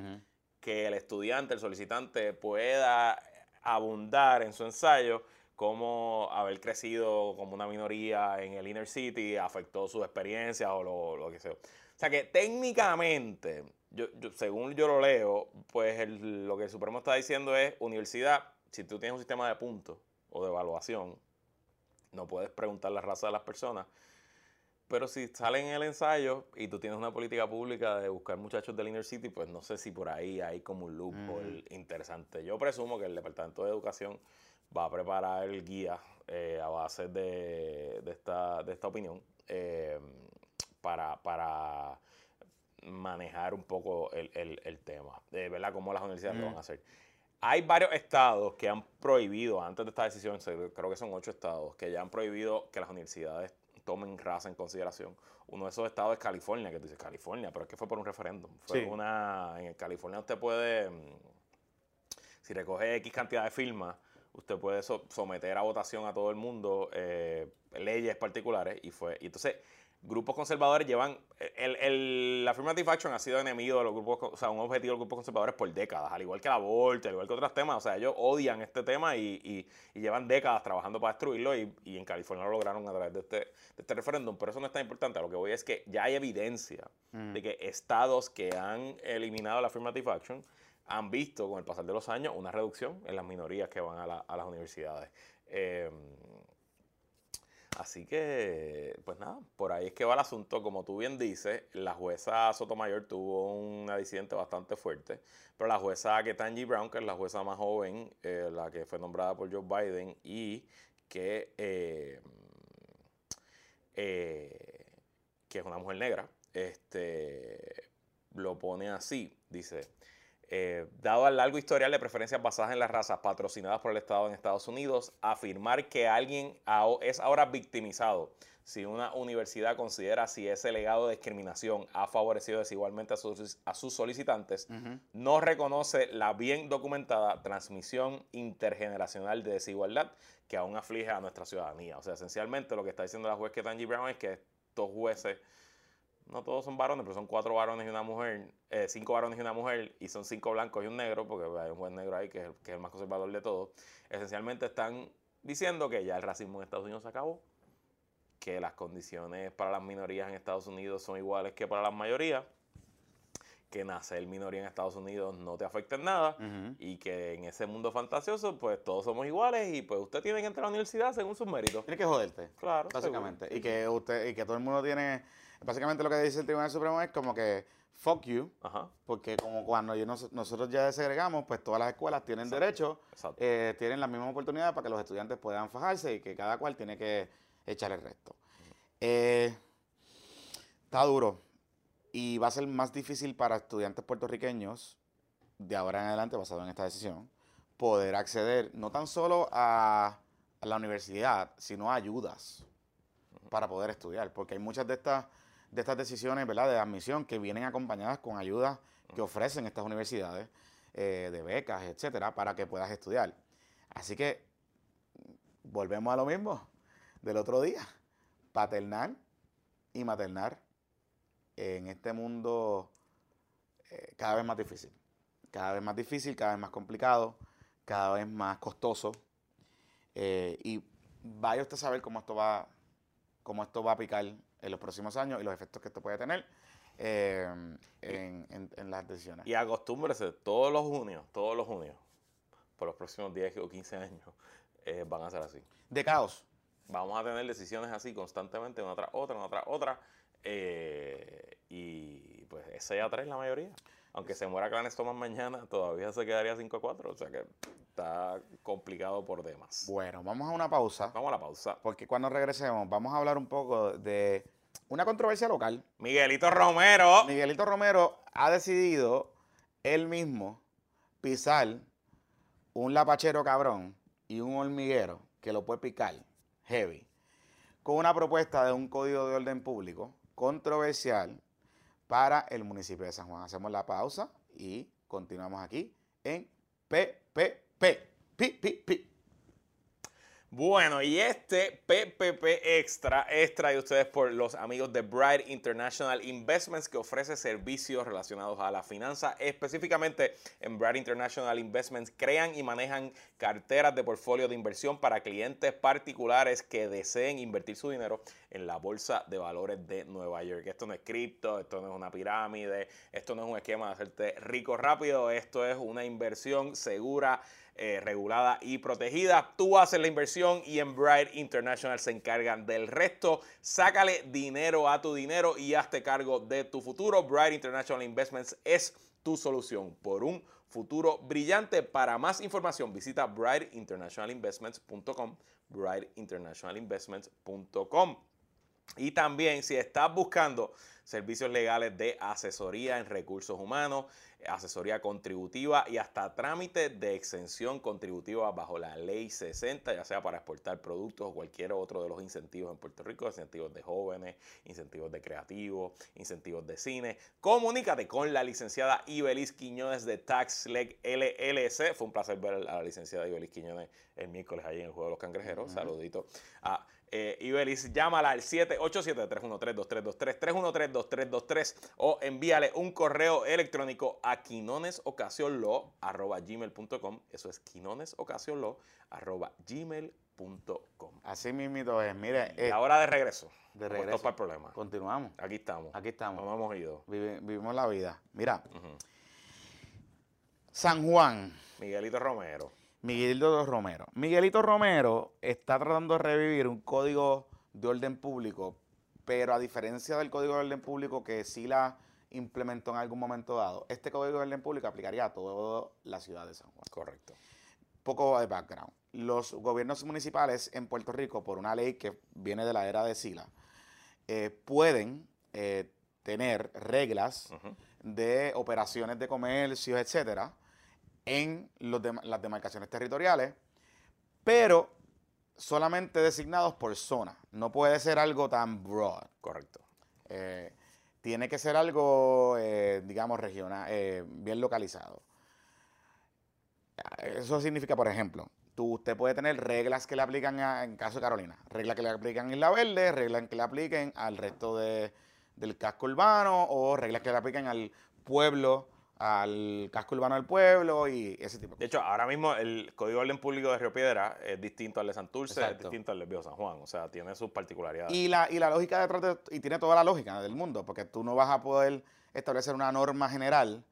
Que el estudiante, el solicitante, pueda abundar en su ensayo cómo haber crecido como una minoría en el inner city afectó su experiencia o lo, que sea. O sea que técnicamente, yo, según yo lo leo, pues lo que el Supremo está diciendo es universidad, si tú tienes un sistema de puntos o de evaluación, no puedes preguntar la raza de las personas. Pero si sale en el ensayo y tú tienes una política pública de buscar muchachos del Inner City, pues no sé si por ahí hay como un loophole interesante. Yo presumo que el Departamento de Educación va a preparar el guía eh, a base de, esta, de esta opinión eh, para, para manejar un poco el, tema, de verdad cómo las universidades lo van a hacer. Hay varios estados que han prohibido, antes de esta decisión, creo que son ocho estados, que ya han prohibido que las universidades tomen raza en consideración. Uno de esos estados es California, que tú dices California, pero es que fue por un referéndum. Fue una. En California usted puede. Mm, si recoge X cantidad de firmas, usted puede someter a votación a todo el mundo eh, leyes particulares y fue. Y entonces, grupos conservadores llevan. El, la affirmative action ha sido enemigo de los grupos, o sea, un objetivo de los grupos conservadores por décadas, al igual que la aborto, al igual que otros temas. O sea, ellos odian este tema y, llevan décadas trabajando para destruirlo y, en California lo lograron a través de este, de este referéndum. Pero eso no es tan importante. A lo que voy es que ya hay evidencia mm. de que estados que han eliminado la affirmative action han visto con el pasar de los años una reducción en las minorías que van a, a las universidades. Eh, Así que, pues nada, por ahí es que va el asunto. Como tú bien dices, la jueza Sotomayor tuvo un disidente bastante fuerte, pero la jueza Ketanji Brown, que es la jueza más joven, eh, la que fue nombrada por Joe Biden y que, eh, eh, que es una mujer negra, este, lo pone así, dice, eh, dado el largo historial de preferencias basadas en las razas patrocinadas por el Estado en Estados Unidos, afirmar que alguien es ahora victimizado si una universidad considera si ese legado de discriminación ha favorecido desigualmente a sus, a sus solicitantes, no reconoce la bien documentada transmisión intergeneracional de desigualdad que aún aflige a nuestra ciudadanía. O sea, esencialmente lo que está diciendo la juez Ketanji Brown es que estos jueces no todos son varones, pero son cuatro varones y una mujer, eh, cinco varones y una mujer, y son cinco blancos y un negro, porque hay un juez negro ahí que es, el, más conservador de todos, esencialmente están diciendo que ya el racismo en Estados Unidos se acabó, que las condiciones para las minorías en Estados Unidos son iguales que para las mayorías, que nacer minoría en Estados Unidos no te afecta en nada y que en ese mundo fantasioso pues todos somos iguales y pues usted tiene que entrar a la universidad según sus méritos. Tiene que joderte. Claro. Básicamente. Y que usted y que todo el mundo tiene Básicamente lo que dice el Tribunal Supremo es como que fuck you, porque como cuando nosotros ya desegregamos, pues todas las escuelas tienen derecho, eh, tienen las mismas oportunidades para que los estudiantes puedan fajarse y que cada cual tiene que echar el resto. Eh, está duro y va a ser más difícil para estudiantes puertorriqueños de ahora en adelante, basado en esta decisión, poder acceder no tan solo a la universidad, sino a ayudas para poder estudiar, porque hay muchas de estas de estas decisiones ¿verdad? de admisión que vienen acompañadas con ayudas que ofrecen estas universidades, eh, de becas, etcétera, para que puedas estudiar. Así que volvemos a lo mismo del otro día. Paternar y maternar en este mundo eh, cada vez más difícil. Cada vez más difícil, cada vez más complicado, cada vez más costoso. Eh, y vaya usted a saber cómo esto va, cómo esto va a picar en los próximos años y los efectos que esto puede tener eh, en, las decisiones. Y acostúmbrese, todos los junios, todos los junios, por los próximos 10 o 15 años, eh, van a ser así. De caos. Vamos a tener decisiones así constantemente, una tras otra, una tras otra. Eh, y pues ese ya trae la mayoría. Aunque se muera Clarence Thomas mañana, todavía se quedaría 5 a 4. O sea que está complicado por demás. Bueno, vamos a una pausa. Vamos a la pausa. Porque cuando regresemos, vamos a hablar un poco de una controversia local. Miguelito Romero. Miguelito Romero ha decidido él mismo pisar un lapachero cabrón y un hormiguero que lo puede picar heavy con una propuesta de un código de orden público controversial para el municipio de San Juan. Hacemos la pausa y continuamos aquí en PPP. Pi, pi, pi. Bueno, y este PPP Extra es traído ustedes por los amigos de Bright International Investments que ofrece servicios relacionados a la finanza. Específicamente en Bright International Investments crean y manejan carteras de portfolio de inversión para clientes particulares que deseen invertir su dinero en la bolsa de valores de Nueva York. Esto no es cripto, esto no es una pirámide, esto no es un esquema de hacerte rico rápido, esto es una inversión segura eh, regulada y protegida. Tú haces la inversión y en Bright International se encargan del resto. Sácale dinero a tu dinero y hazte cargo de tu futuro. Bright International Investments es tu solución por un futuro brillante. Para más información visita brightinternationalinvestments.com brightinternationalinvestments.com y también si estás buscando servicios legales de asesoría en recursos humanos, asesoría contributiva y hasta trámite de exención contributiva bajo la ley 60, ya sea para exportar productos o cualquier otro de los incentivos en Puerto Rico, incentivos de jóvenes, incentivos de creativos, incentivos de cine. Comunícate con la licenciada Ibelis Quiñones de TaxLeg LLC. Fue un placer ver a la licenciada Ibelis Quiñones el miércoles ahí en el Juego de los Cangrejeros. Saludito a eh, Ibelis, llámala al 787-313-2323, 313-2323 o envíale un correo electrónico a quinonesocasionlo.gmail.com. Eso es quinonesocasionlo.gmail.com. Así mismo es. Mire, y ahora de regreso. De regreso. para el problema. Continuamos. Aquí estamos. Aquí estamos. No hemos ido. vivimos la vida. Mira. San Juan. Miguelito Romero. Miguelito Romero. Miguelito Romero está tratando de revivir un código de orden público, pero a diferencia del código de orden público que sí la implementó en algún momento dado, este código de orden público aplicaría a toda la ciudad de San Juan. Correcto. Poco de background. Los gobiernos municipales en Puerto Rico, por una ley que viene de la era de Sila, eh, pueden eh, tener reglas de operaciones de comercio, etcétera, en las demarcaciones territoriales, pero solamente designados por zona. No puede ser algo tan broad. Correcto. Eh, tiene que ser algo, eh, digamos, regional, eh, bien localizado. Eso significa, por ejemplo, tú, usted puede tener reglas que le aplican en caso de Carolina, reglas que le aplican en la verde, reglas que le apliquen al resto del casco urbano o reglas que le apliquen al pueblo al casco urbano del pueblo y ese tipo de cosas. De hecho, ahora mismo el Código de Orden Público de Río Piedra es distinto al de Santurce, es distinto al de Viejo San Juan, o sea, tiene sus particularidades. Y la, y la lógica detrás de, y tiene toda la lógica del mundo, porque tú no vas a poder establecer una norma general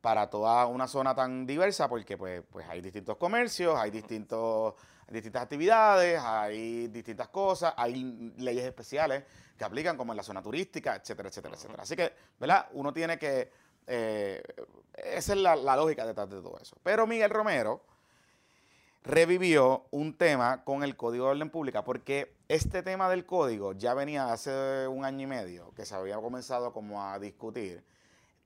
para toda una zona tan diversa, porque pues, pues hay distintos comercios, hay distintos, distintas actividades, hay distintas cosas, hay leyes especiales que aplican como en la zona turística, etcétera, etcétera, etcétera. Así que, ¿verdad? Uno tiene que eh, esa es la, lógica detrás de todo eso. Pero Miguel Romero revivió un tema con el Código de Orden Pública, porque este tema del código ya venía hace un año y medio, que se había comenzado como a discutir,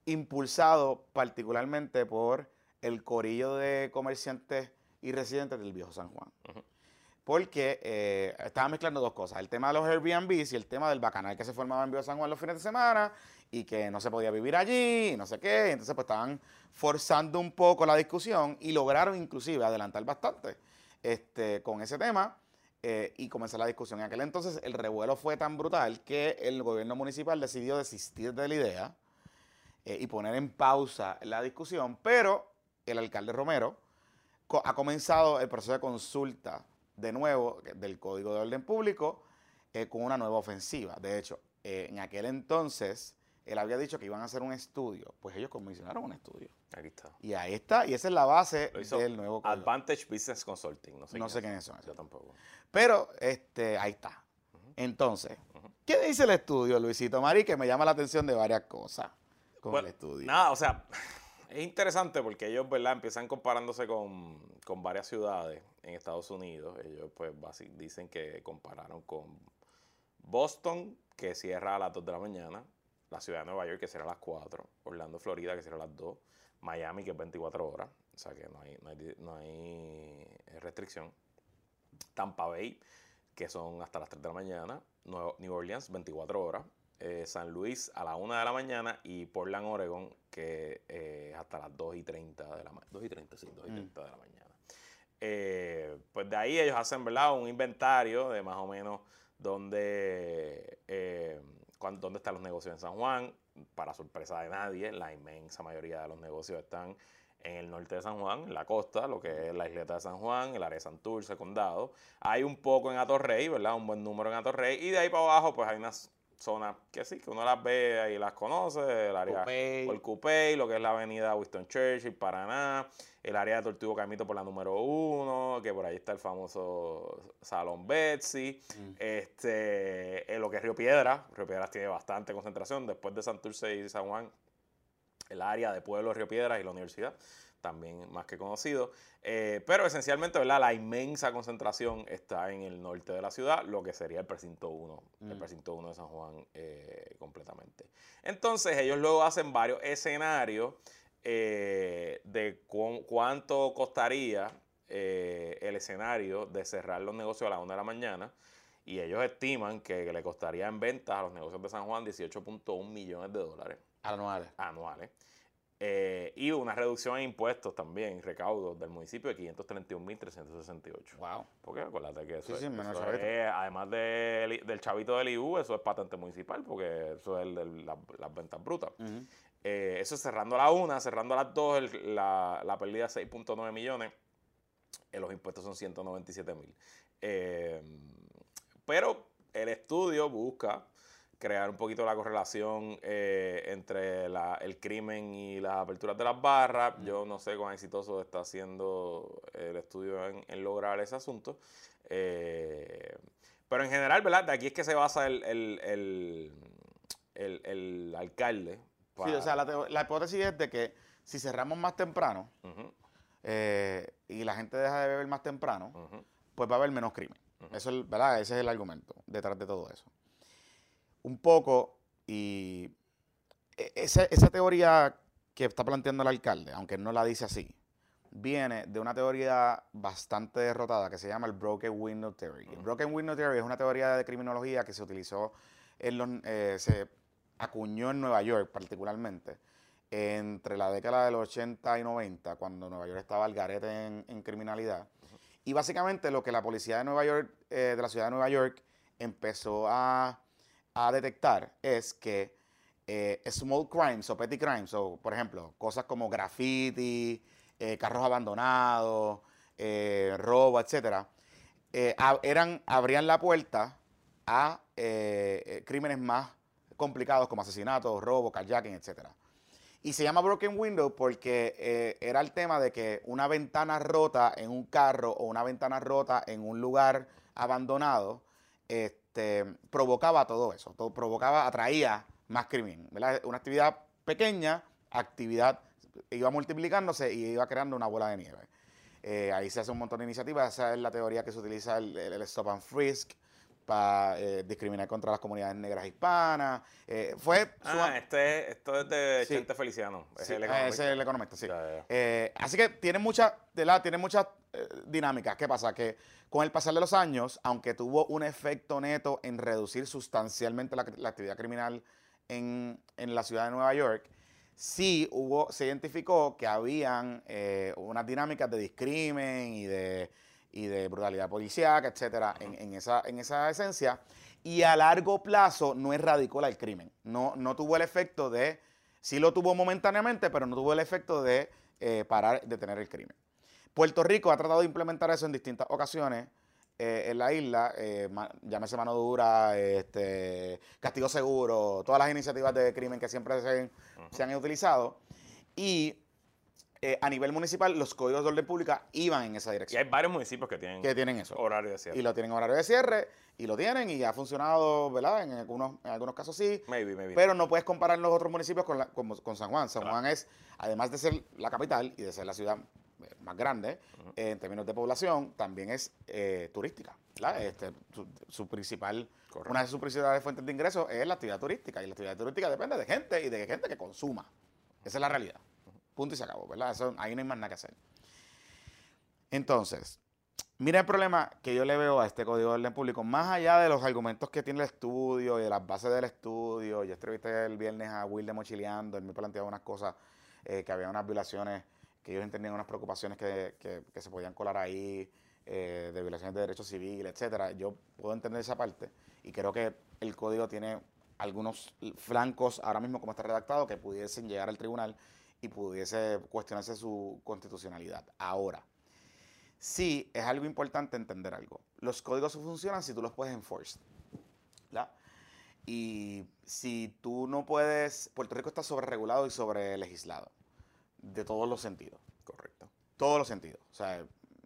impulsado particularmente por el corillo de comerciantes y residentes del Viejo San Juan. Porque eh, estaba mezclando dos cosas, el tema de los Airbnbs y el tema del bacanal que se formaba en Viejo San Juan los fines de semana y que no se podía vivir allí, y no sé qué. Entonces, pues estaban forzando un poco la discusión y lograron inclusive adelantar bastante este, con ese tema eh, y comenzar la discusión. En aquel entonces el revuelo fue tan brutal que el gobierno municipal decidió desistir de la idea eh, y poner en pausa la discusión, pero el alcalde Romero ha comenzado el proceso de consulta de nuevo del Código de Orden Público eh, con una nueva ofensiva. De hecho, en aquel entonces él había dicho que iban a hacer un estudio. Pues ellos comisionaron un estudio. Aquí está. Y ahí está, y esa es la base del nuevo código. Advantage Business Consulting. No sé, no sé quiénes son. Yo tampoco. Pero este, ahí está. Entonces, ¿qué dice el estudio, Luisito Mari? Que me llama la atención de varias cosas con el estudio. Nada, o sea, es interesante porque ellos, ¿verdad? Empiezan comparándose con, con varias ciudades en Estados Unidos. Ellos, pues, dicen que compararon con Boston, que cierra a las 2 de la mañana, la ciudad de Nueva York, que será a las 4, Orlando, Florida, que será a las 2, Miami, que es 24 horas, o sea que no hay, no hay, restricción, Tampa Bay, que son hasta las 3 de la mañana, New Orleans, 24 horas, eh, San Luis a las 1 de la mañana y Portland, Oregon, que eh, es hasta las 2 y 30 de la mañana. 2 y 30, sí, 2 y 30 mm. de la mañana. Eh, pues de ahí ellos hacen, ¿verdad? Un inventario de más o menos donde dónde están los negocios en San Juan. Para sorpresa de nadie, la inmensa mayoría de los negocios están en el norte de San Juan, en la costa, lo que es la isleta de San Juan, el área de Santurce, condado. Hay un poco en Atorrey, ¿verdad? Un buen número en Atorrey. Y de ahí para abajo, pues hay unas zonas que sí, que uno las ve y las conoce, el área por Cupey, lo que es la avenida Winston Churchill, Paraná, el área de Tortugo Camito por la número uno, que por ahí está el famoso Salón Betsy, mm. este, lo que es Río Piedra, Río Piedras tiene bastante concentración, después de Santurce y San Juan, el área de Pueblo Río Piedras y la universidad también más que conocido. Eh, pero esencialmente, ¿verdad? La inmensa concentración está en el norte de la ciudad, lo que sería el precinto 1, el mm. precinto 1 de San Juan eh, completamente. Entonces, ellos luego hacen varios escenarios eh, de cuánto costaría el escenario de cerrar los negocios a la 1 de la mañana. Y ellos estiman que le costaría en ventas a los negocios de San Juan 18.1 millones de dólares. Anuales. Anuales. Eh, y una reducción en impuestos también, recaudos del municipio de 531.368. Wow. Porque acuérdate que eso, es, además del chavito del IU, eso es patente municipal, porque eso es el, las ventas brutas. Eh, eso es cerrando a la una, cerrando a las dos, la, la pérdida es 6.9 millones. Eh, los impuestos son 197 mil. pero el estudio busca crear un poquito la correlación eh, entre el crimen y las aperturas de las barras. Yo no sé cuán exitoso está haciendo el estudio en, lograr ese asunto. Eh, pero en general, ¿verdad? De aquí es que se basa el, el, alcalde. Sí, o sea, la, hipótesis es de que si cerramos más temprano eh, y la gente deja de beber más temprano, pues va a haber menos crimen. Eso es, ¿verdad? Ese es el argumento detrás de todo eso un poco y e, esa, teoría que está planteando el alcalde, aunque no la dice así, viene de una teoría bastante derrotada que se llama el Broken Window Theory. El Broken Window Theory es una teoría de criminología que se utilizó, en los, eh, se acuñó en Nueva York particularmente entre la década de los 80 y 90, cuando Nueva York estaba al garete en, criminalidad. Y básicamente lo que la policía de Nueva York, eh, de la ciudad de Nueva York, empezó a a detectar es que eh, small crimes o petty crimes, o por ejemplo, cosas como graffiti, eh, carros abandonados, eh, robo, etcétera, eran, abrían la puerta a crímenes más complicados como asesinatos, robo, kayaking, etcétera. Y se llama Broken Window porque era el tema de que una ventana rota en un carro o una ventana rota en un lugar abandonado, este, provocaba todo eso, todo provocaba, atraía más crimen. Una actividad pequeña, actividad iba multiplicándose y iba creando una bola de nieve. Eh, ahí se hace un montón de iniciativas, esa es la teoría que se utiliza el, Stop and Frisk para eh, discriminar contra las comunidades negras hispanas. Eh, fue ah, este, esto es de Chente Feliciano. Es el economista. Ese es el economista, sí. así que tiene mucha, de la, tiene muchas dinámicas. ¿Qué pasa? Que con el pasar de los años, aunque tuvo un efecto neto en reducir sustancialmente la, actividad criminal en, la ciudad de Nueva York, sí hubo, se identificó que habían eh, unas dinámicas de discrimen y de, de brutalidad policíaca, etcétera, en, esa, en esa esencia. Y a largo plazo no erradicó el crimen. No, no tuvo el efecto de, sí lo tuvo momentáneamente, pero no tuvo el efecto de eh, parar, de tener el crimen. Puerto Rico ha tratado de implementar eso en distintas ocasiones eh, en la isla, eh, llámese mano dura, este, castigo seguro, todas las iniciativas de crimen que siempre se, han utilizado. Y eh, a nivel municipal, los códigos de orden pública iban en esa dirección. Y hay varios municipios que tienen, que tienen eso. horario de cierre. Y lo tienen horario de cierre, y lo tienen, y ha funcionado, ¿verdad? En algunos, en algunos casos sí. Maybe, maybe. Pero no puedes comparar los otros municipios con, con, San Juan. San Juan es, además de ser la capital y de ser la ciudad más grande en términos de población, también es eh, turística. Este, su, principal, una de sus principales fuentes de ingresos es la actividad turística. Y la actividad turística depende de gente y de gente que consuma. Esa es la realidad. Punto y se acabó, ¿verdad? Eso, ahí no hay más nada que hacer. Entonces, mira el problema que yo le veo a este código de orden público, más allá de los argumentos que tiene el estudio y de las bases del estudio. Yo entrevisté el viernes a Will de Mochileando, él me planteaba unas cosas, eh, que había unas violaciones que ellos entendían unas preocupaciones que, se podían colar ahí, eh, de violaciones de derechos civiles, etcétera. Yo puedo entender esa parte y creo que el código tiene algunos flancos ahora mismo como está redactado que pudiesen llegar al tribunal y pudiese cuestionarse su constitucionalidad. Ahora, sí es algo importante entender algo. Los códigos funcionan si tú los puedes enforce. Y si tú no puedes, Puerto Rico está sobre regulado y sobre legislado de todos los sentidos. Correcto. Todos los sentidos. O sea,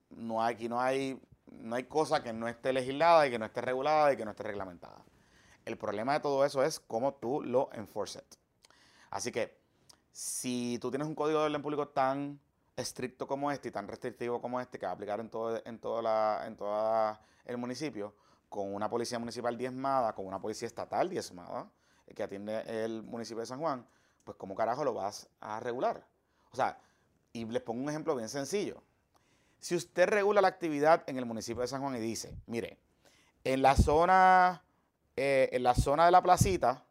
no hay, aquí no hay, no hay cosa que no esté legislada y que no esté regulada y que no esté reglamentada. El problema de todo eso es cómo tú lo enforces. Así que, si tú tienes un código de orden público tan estricto como este y tan restrictivo como este que va a aplicar en todo, en toda la, en toda el municipio, con una policía municipal diezmada, con una policía estatal diezmada, que atiende el municipio de San Juan, pues ¿cómo carajo lo vas a regular? O sea, y les pongo un ejemplo bien sencillo. Si usted regula la actividad en el municipio de San Juan y dice, mire, en la zona, eh, en la zona de la placita,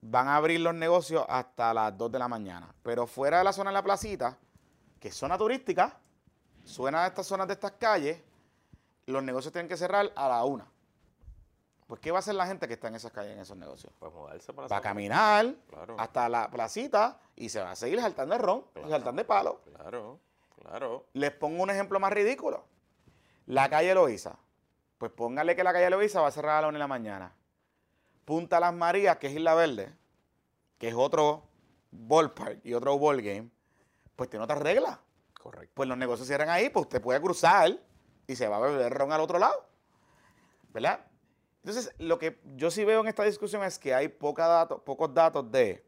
van a abrir los negocios hasta las 2 de la mañana. Pero fuera de la zona de la placita, que es zona turística, suena de estas zonas de estas calles, los negocios tienen que cerrar a la 1. Pues, ¿qué va a hacer la gente que está en esas calles, en esos negocios? Pues mudarse para Va a caminar hasta la placita y se va a seguir saltando de ron y saltando de palo. Claro, claro. Les pongo un ejemplo más ridículo. La calle Loíza. Pues póngale que la calle Loíza va a cerrar a la 1 de la mañana. Punta Las Marías, que es Isla Verde, que es otro ballpark y otro ball game, pues tiene otra regla. Correcto. Pues los negocios cierran ahí, pues usted puede cruzar y se va a beber ron al otro lado. ¿Verdad? Entonces, lo que yo sí veo en esta discusión es que hay poca pocos datos de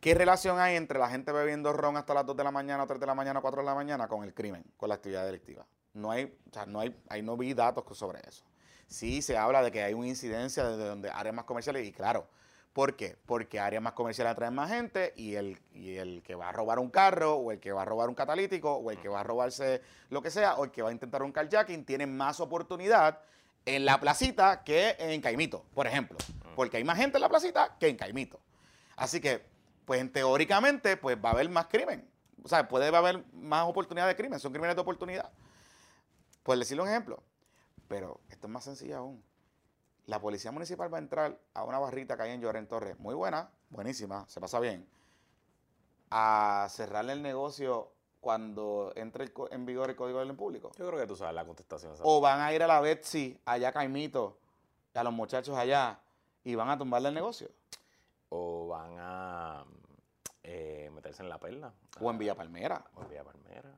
qué relación hay entre la gente bebiendo ron hasta las 2 de la mañana, 3 de la mañana, 4 de la mañana con el crimen, con la actividad delictiva. No hay, o sea, no hay, ahí no vi datos sobre eso. Sí se habla de que hay una incidencia desde donde áreas más comerciales, y claro, ¿por qué? Porque áreas más comerciales atraen más gente y el, y el que va a robar un carro, o el que va a robar un catalítico, o el que va a robarse lo que sea, o el que va a intentar un carjacking, tiene más oportunidad en la placita que en Caimito, por ejemplo. Porque hay más gente en la placita que en Caimito. Así que, pues en teóricamente, pues va a haber más crimen. O sea, puede haber más oportunidades de crimen. Son crímenes de oportunidad. Pues decirle un ejemplo. Pero esto es más sencillo aún. La policía municipal va a entrar a una barrita que hay en Lloren Torres. Muy buena, buenísima, se pasa bien. A cerrarle el negocio cuando entre en vigor el Código del Público? Yo creo que tú sabes la contestación. O van a ir a la Betsy, allá Caimito, a los muchachos allá, y van a tumbarle el negocio. O van a eh, meterse en la perla. O en Villa Palmera. O en Villa Palmera.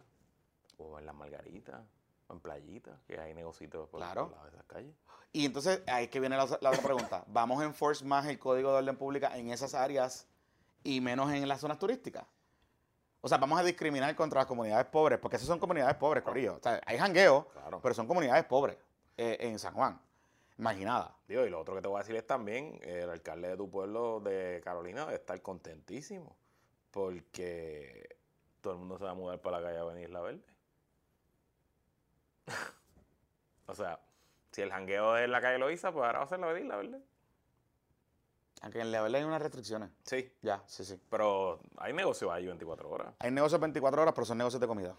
O en las Margaritas. O en Playitas, que hay negocios por, claro. de esas calles. Y entonces, ahí es que viene la, la otra pregunta. ¿Vamos a enforce más el Código de Orden Pública en esas áreas y menos en las zonas turísticas? O sea, vamos a discriminar contra las comunidades pobres, porque esas son comunidades pobres, Corillo. O sea, hay jangueo, pero son comunidades pobres eh, en San Juan. Imaginada. Digo, y lo otro que te voy a decir es también, el alcalde de tu pueblo de Carolina debe estar contentísimo, porque todo el mundo se va a mudar para la calle Avenida Isla Verde. o sea, si el jangueo es en la calle Loíza, pues ahora va a ser la Avenida Isla Verde. Aunque en la hay unas restricciones. Sí. Ya, sí, sí. Pero hay negocios ahí 24 horas. Hay negocios 24 horas, pero son negocios de comida.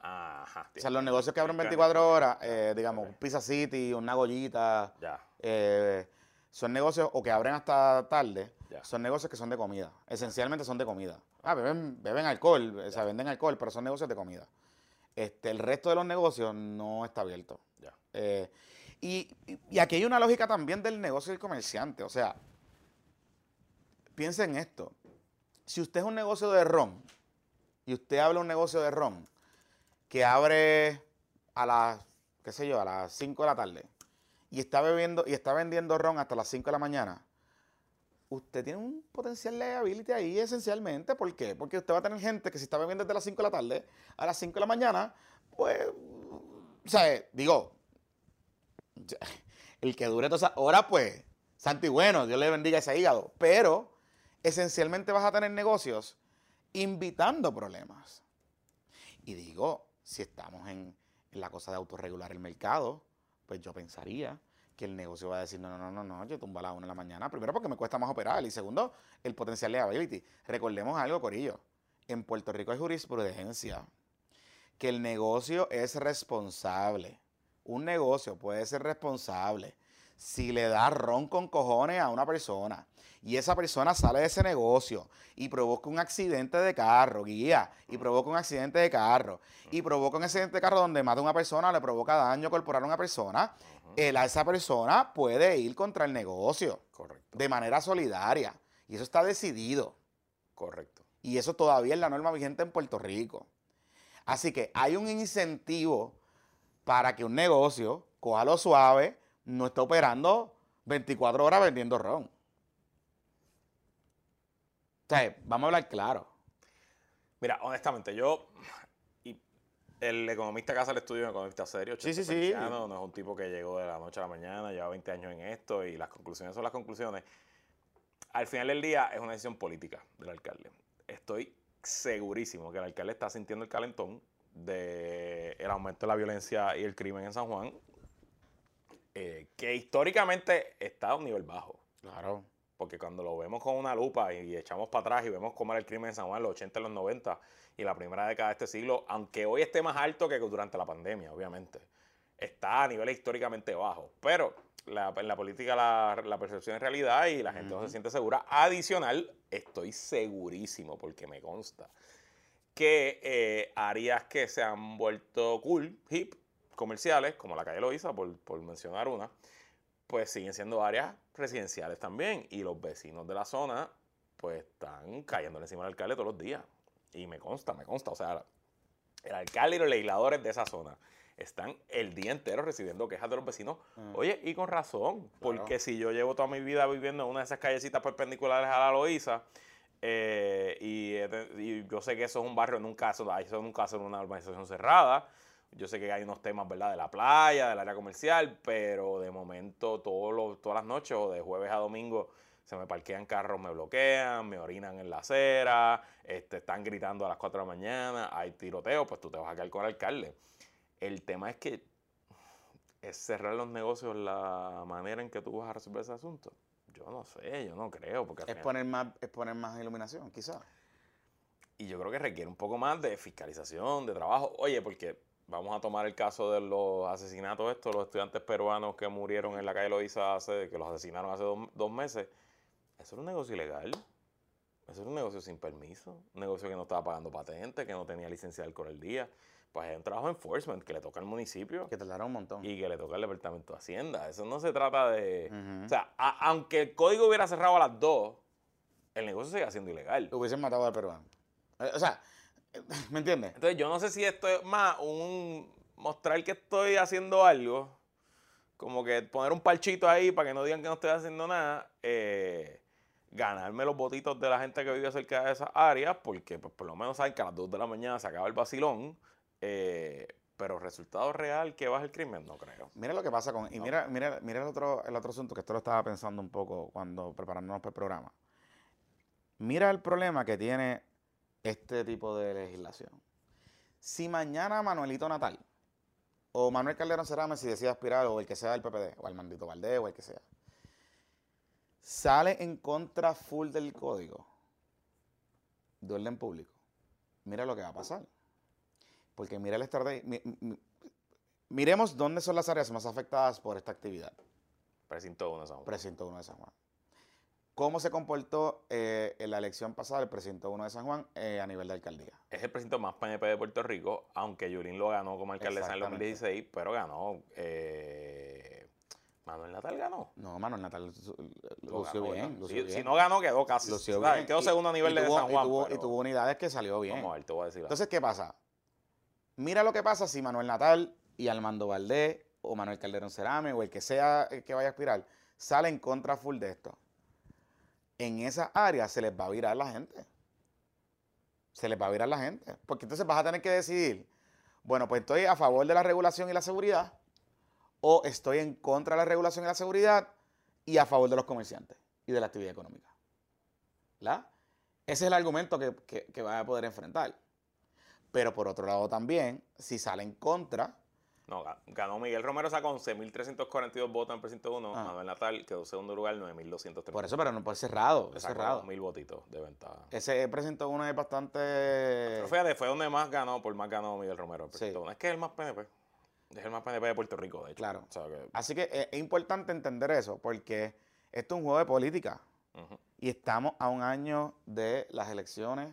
Ajá. O sea, los negocios que abren 24 horas, eh, digamos, Pizza City, una gollita. Ya. Eh, son negocios, o que abren hasta tarde, son negocios que son de comida. Esencialmente son de comida. Ah, beben, beben alcohol, o sea, venden alcohol, pero son negocios de comida. Este, el resto de los negocios no está abierto. Ya. Eh, y, y, aquí hay una lógica también del negocio del comerciante. O sea, piensen en esto. Si usted es un negocio de ron y usted habla un negocio de ron que abre a las, qué sé yo, a las 5 de la tarde y está bebiendo y está vendiendo ron hasta las 5 de la mañana, usted tiene un potencial liability ahí esencialmente. ¿Por qué? Porque usted va a tener gente que si está bebiendo desde las 5 de la tarde a las 5 de la mañana, pues, o sea, digo, el que dure todas esas horas, pues, santo y bueno, Dios le bendiga ese hígado. Pero esencialmente vas a tener negocios invitando problemas. Y digo, si estamos en, la cosa de autorregular el mercado, pues yo pensaría que el negocio va a decir, no, no, no, no, no, yo tumbo a la una de la mañana. Primero porque me cuesta más operar y segundo, el potencial liability. Recordemos algo, Corillo. En Puerto Rico hay jurisprudencia que el negocio es responsable. Un negocio puede ser responsable si le da ron con cojones a una persona y esa persona sale de ese negocio y provoca un accidente de carro, guía, y provoca un accidente de carro, y provoca un accidente de carro donde mata a una persona, le provoca daño corporal a una persona, esa persona puede ir contra el negocio. Correcto. De manera solidaria. Y eso está decidido. Correcto. Y eso todavía es la norma vigente en Puerto Rico. Así que hay un incentivo para que un negocio coja lo suave, no esté operando 24 horas vendiendo ron. Sea, vamos a hablar claro. Mira, honestamente, yo. Y el economista que hace el estudio, un economista serio, sí, sí, sí. no es un tipo que llegó de la noche a la mañana, lleva 20 años en esto y las conclusiones son las conclusiones. Al final del día es una decisión política del alcalde. Estoy segurísimo que el alcalde está sintiendo el calentón del el aumento de la violencia y el crimen en San Juan, eh, que históricamente está a un nivel bajo. Claro. Porque cuando lo vemos con una lupa y, echamos para atrás y vemos cómo era el crimen en San Juan en los 80 y los 90 y la primera década de este siglo, aunque hoy esté más alto que durante la pandemia, obviamente, está a niveles históricamente bajos. Pero la, en la política la, percepción es realidad y la gente no se siente segura. Adicional, estoy segurísimo, porque me consta, que eh, áreas que se han vuelto cool, hip, comerciales, como la calle Loiza, por, por mencionar una, pues siguen siendo áreas residenciales también. Y los vecinos de la zona, pues están cayendo encima del alcalde todos los días. Y me consta, me consta. O sea, el alcalde y los legisladores de esa zona están el día entero recibiendo quejas de los vecinos. Mm. Oye, y con razón, porque si yo llevo toda mi vida viviendo en una de esas callecitas perpendiculares a la Loíza, eh, y, yo sé que eso es un barrio en un caso, eso es un caso en una urbanización cerrada. Yo sé que hay unos temas, ¿verdad? De la playa, del área comercial, pero de momento todos todas las noches o de jueves a domingo se me parquean carros, me bloquean, me orinan en la acera, este, están gritando a las 4 de la mañana, hay tiroteo, pues tú te vas a quedar con el alcalde. El tema es que es cerrar los negocios la manera en que tú vas a resolver ese asunto. Yo no sé, yo no creo. Porque es, poner más, es poner más iluminación, quizás. Y yo creo que requiere un poco más de fiscalización, de trabajo. Oye, porque vamos a tomar el caso de los asesinatos estos, los estudiantes peruanos que murieron en la calle Loiza hace, que los asesinaron hace dos, meses. Eso era un negocio ilegal. Eso era un negocio sin permiso. Un negocio que no estaba pagando patente, que no tenía licencia de alcohol el día pues hay un trabajo de enforcement que le toca al municipio. Que te dará un montón. Y que le toca al Departamento de Hacienda. Eso no se trata de... O sea, aunque el código hubiera cerrado a las 2, el negocio sigue siendo ilegal. Hubiesen matado al peruano. Eh, o sea, ¿me entiendes? Entonces yo no sé si esto es más un mostrar que estoy haciendo algo, como que poner un parchito ahí para que no digan que no estoy haciendo nada, eh, ganarme los votitos de la gente que vive cerca de esas áreas, porque pues, por lo menos saben que a las 2 de la mañana se acaba el vacilón eh, pero resultado real que baja el crimen, no creo. Mira lo que pasa con. Y mira, mira, mira el otro, el otro asunto que esto lo estaba pensando un poco cuando preparándonos para el programa. Mira el problema que tiene este tipo de legislación. Si mañana Manuelito Natal o Manuel Calderón Cerame, si decide aspirar, o el que sea del PPD, o al Mandito Valdés, o el que sea, sale en contra full del código de orden público, mira lo que va a pasar. Porque mira el estrategia. miremos dónde son las áreas más afectadas por esta actividad. Precinto 1 de San Juan. Precinto 1 de San Juan. ¿Cómo se comportó eh, en la elección pasada el precinto 1 de San Juan eh, a nivel de alcaldía? Es el precinto más PNP de Puerto Rico, aunque Yulín lo ganó como alcaldesa en el 2016, pero ganó. Eh, Manuel Natal ganó. No, Manuel Natal lució bien, si, no ganó, quedó casi. Quedó segundo a nivel de San Juan. Y tuvo, unidades que salió bien. Vamos a ver, te voy a decir. Entonces, ¿qué pasa? Mira lo que pasa si Manuel Natal y Armando Valdés o Manuel Calderón Cerame o el que sea que vaya a aspirar sale en contra full de esto. En esa área se les va a virar la gente. Se les va a virar la gente. Porque entonces vas a tener que decidir, bueno, pues estoy a favor de la regulación y la seguridad o estoy en contra de la regulación y la seguridad y a favor de los comerciantes y de la actividad económica. ¿La? Ese es el argumento que, que, que a poder enfrentar. Pero por otro lado también, si sale en contra... No, ganó Miguel Romero, sacó 11.342 votos en precinto 1. Ah. Manuel Natal quedó segundo lugar, 9.230. Por eso, pero no puede cerrado. Es cerrado. 2.000 votitos de ventaja. Ese precinto 1 es bastante... Pero fíjate, fue donde más ganó, por más ganó Miguel Romero. sí. Es que es el más PNP. Es el más PNP de Puerto Rico, de hecho. Claro. Así que es importante entender eso, porque esto es un juego de política. Y estamos a un año de las elecciones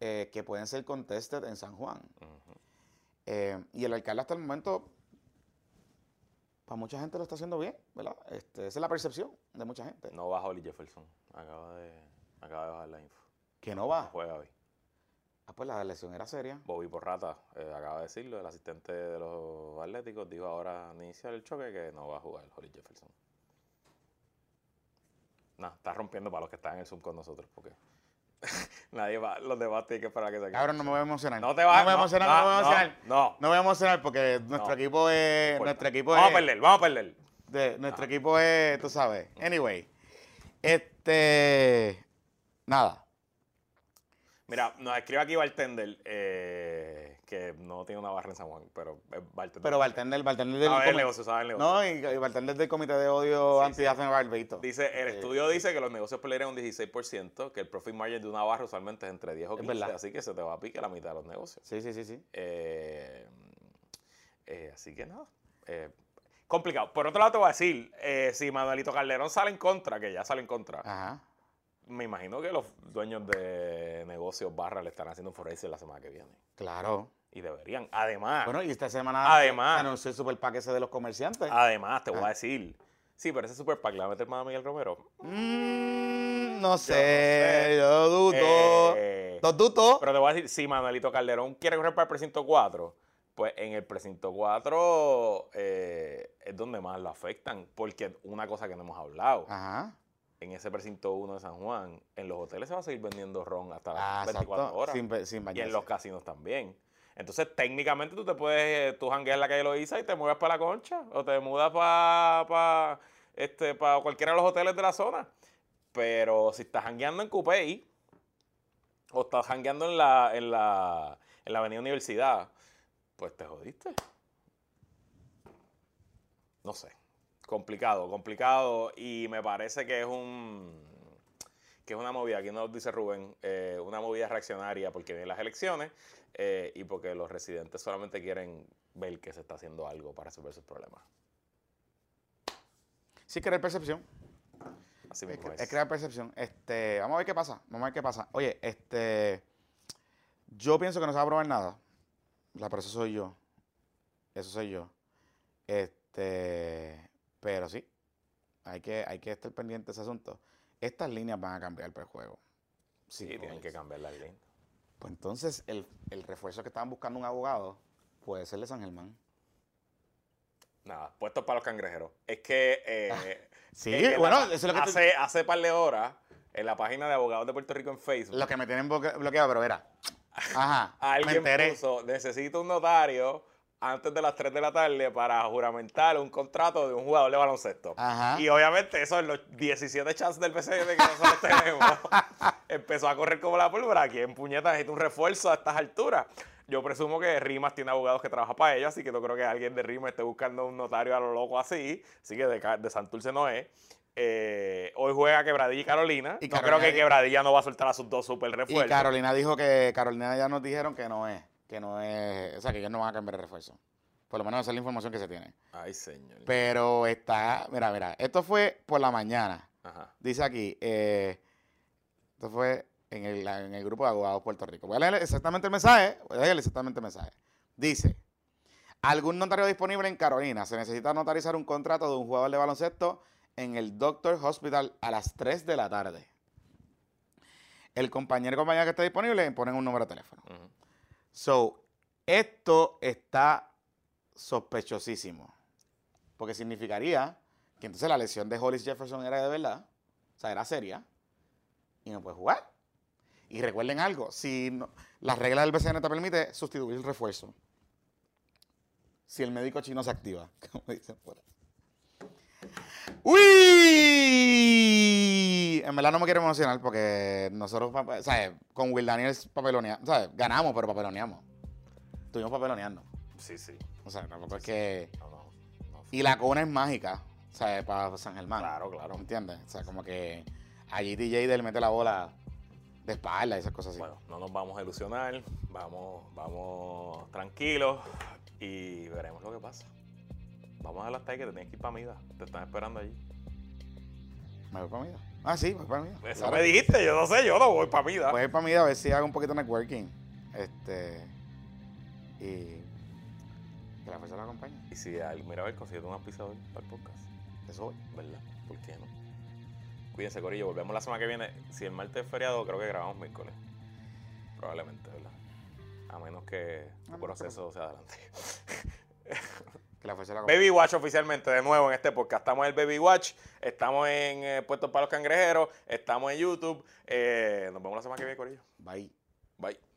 eh, que pueden ser contested en San Juan. Eh, y el alcalde hasta el momento, para mucha gente lo está haciendo bien, ¿verdad? Este, esa es la percepción de mucha gente. No baja Oli Jefferson. Acaba de, acaba de bajar la info. ¿Que no va? juega hoy. Ah, pues la elección era seria. Bobby Porrata eh, acaba de decirlo, el asistente de los Atléticos, dijo ahora a iniciar el choque que no va a jugar Holly Jefferson. No, está rompiendo para los que están en el Zoom con nosotros, porque nadie va, los debates que para que se Ahora no me voy a emocionar. No te vas no me voy a emocionar, no, me voy a emocionar. No, no, voy a emocionar porque nuestro equipo es. Nuestro equipo vamos a perder, vamos a perder. De, nuestro equipo es, tú sabes. Anyway. Este. Nada. Mira, nos escribe aquí Bartender, eh, que no tiene una barra en San Juan, pero es bartender. Pero bartender, bartender del... Sabe el negocio, sabe el negocio. No, y, bartender del Comité de Odio sí, anti sí. Dice, el estudio dice que los negocios pelean un 16%, que el profit margin de una barra usualmente es entre 10 o 15, así que se te va a pique la mitad de los negocios. Sí, sí, sí, sí. Eh, eh, así que nada. Eh, complicado. Por otro lado, te voy a decir, si Manuelito Calderón sale en contra, que ya sale en contra, Ajá me imagino que los dueños de negocios barra le están haciendo un forense la semana que viene. Claro. Y deberían. Además. Bueno, y esta semana además, anunció el super pack ese de los comerciantes. Además, te voy a ah. decir. Sí, pero ese super pack le va a meter más a Miguel Romero. Mm, no, sé, yo dudo. Eh, dudo. Pero te voy a decir, si Manuelito Calderón quiere correr para el precinto 4, pues en el precinto 4 eh, es donde más lo afectan. Porque una cosa que no hemos hablado. Ajá en ese precinto 1 de San Juan, en los hoteles se va a seguir vendiendo ron hasta las 24 ah, horas. y en los casinos también. Entonces, técnicamente tú te puedes, tú jangueas la calle Loiza y te mueves para la concha o te mudas para este, para cualquiera de los hoteles de la zona. Pero si estás jangueando en Coupey o estás jangueando en la, en la, en la Avenida Universidad, pues te jodiste. No sé. Complicado, complicado. Y me parece que es un que es una movida, aquí nos dice Rubén, eh, una movida reaccionaria porque vienen las elecciones eh, y porque los residentes solamente quieren ver que se está haciendo algo para resolver sus problemas. Sí, crear percepción. Así mismo es, es. crear percepción. Este, vamos a ver qué pasa. Vamos a ver qué pasa. Oye, este. Yo pienso que no se va a aprobar nada. La eso soy yo. Eso soy yo. Este. Pero sí, hay que, hay que estar pendiente de ese asunto. Estas líneas van a cambiar para el juego. Sí, tienen que cambiar las líneas. Pues entonces el, refuerzo que estaban buscando un abogado puede ser de San Germán. Nada, puesto para los cangrejeros. Es que. Eh, sí, bueno, eso es lo que. Hace, hace par de horas, en la página de abogados de Puerto Rico en Facebook. Los que me tienen bloqueado, pero verá. Ajá. Alguien puso: necesito un notario antes de las 3 de la tarde para juramentar un contrato de un jugador de baloncesto. Y obviamente eso en los 17 chances del PCM que nosotros tenemos empezó a correr como la pólvora. Aquí en puñeta necesita un refuerzo a estas alturas. Yo presumo que Rimas tiene abogados que trabajan para ellos, así que no creo que alguien de Rimas esté buscando un notario a lo loco así. Así que de, de Santurce no es. Eh, hoy juega Quebradilla y Carolina. Y no creo que Quebradilla no va a soltar a sus dos super refuerzos. Y Carolina dijo que Carolina ya nos dijeron que no es que no es, o sea, que ellos no van a cambiar de refuerzo. Por lo menos esa es la información que se tiene. Ay, señor. Pero está, mira, mira, esto fue por la mañana. Ajá. Dice aquí, eh, esto fue en el, en el grupo de abogados Puerto Rico. Voy a leer exactamente el mensaje, voy a leer exactamente el mensaje. Dice, algún notario disponible en Carolina. Se necesita notarizar un contrato de un jugador de baloncesto en el Doctor Hospital a las 3 de la tarde. El compañero o compañera que esté disponible ponen un número de teléfono. So, esto está sospechosísimo. Porque significaría que entonces la lesión de Hollis Jefferson era de verdad, o sea, era seria, y no puede jugar. Y recuerden algo, si no, la regla del BCN te permite sustituir el refuerzo. Si el médico chino se activa, como dicen por. ¡Uy! En verdad no me quiero emocionar porque nosotros, ¿sabes? Con Will Daniels papeloneamos, ¿sabes? Ganamos, pero papeloneamos. Estuvimos papeloneando. Sí, sí. O sea, tampoco es que... No, no, y la cuna es mágica, ¿sabes? Para San Germán. Claro, claro. ¿Entiendes? O sea, como que allí DJ le mete la bola de espalda y esas cosas así. Bueno, no nos vamos a ilusionar, vamos, vamos tranquilos y veremos lo que pasa. Vamos a las que te tienes que ir para Mida. Te están esperando allí. ¿Me voy para Mida? Ah, sí, voy para Mida. Eso me dijiste, yo no sé, yo no voy para Mida. Voy para Mida a ver si hago un poquito de networking. Este. Y. Que la fuerza la acompañe. Y si mira a ver, consiguiendo una pizza hoy para el podcast. Eso hoy. ¿Verdad? ¿Por qué no? Cuídense, Corillo. Volvemos la semana que viene. Si el martes es feriado, creo que grabamos miércoles. Probablemente, ¿verdad? A menos que el proceso sea adelante. Baby Watch oficialmente, de nuevo en este podcast. Estamos en el Baby Watch, estamos en eh, Puestos para los Cangrejeros, estamos en YouTube. Eh, nos vemos la semana que viene, Corillo. Bye. Bye.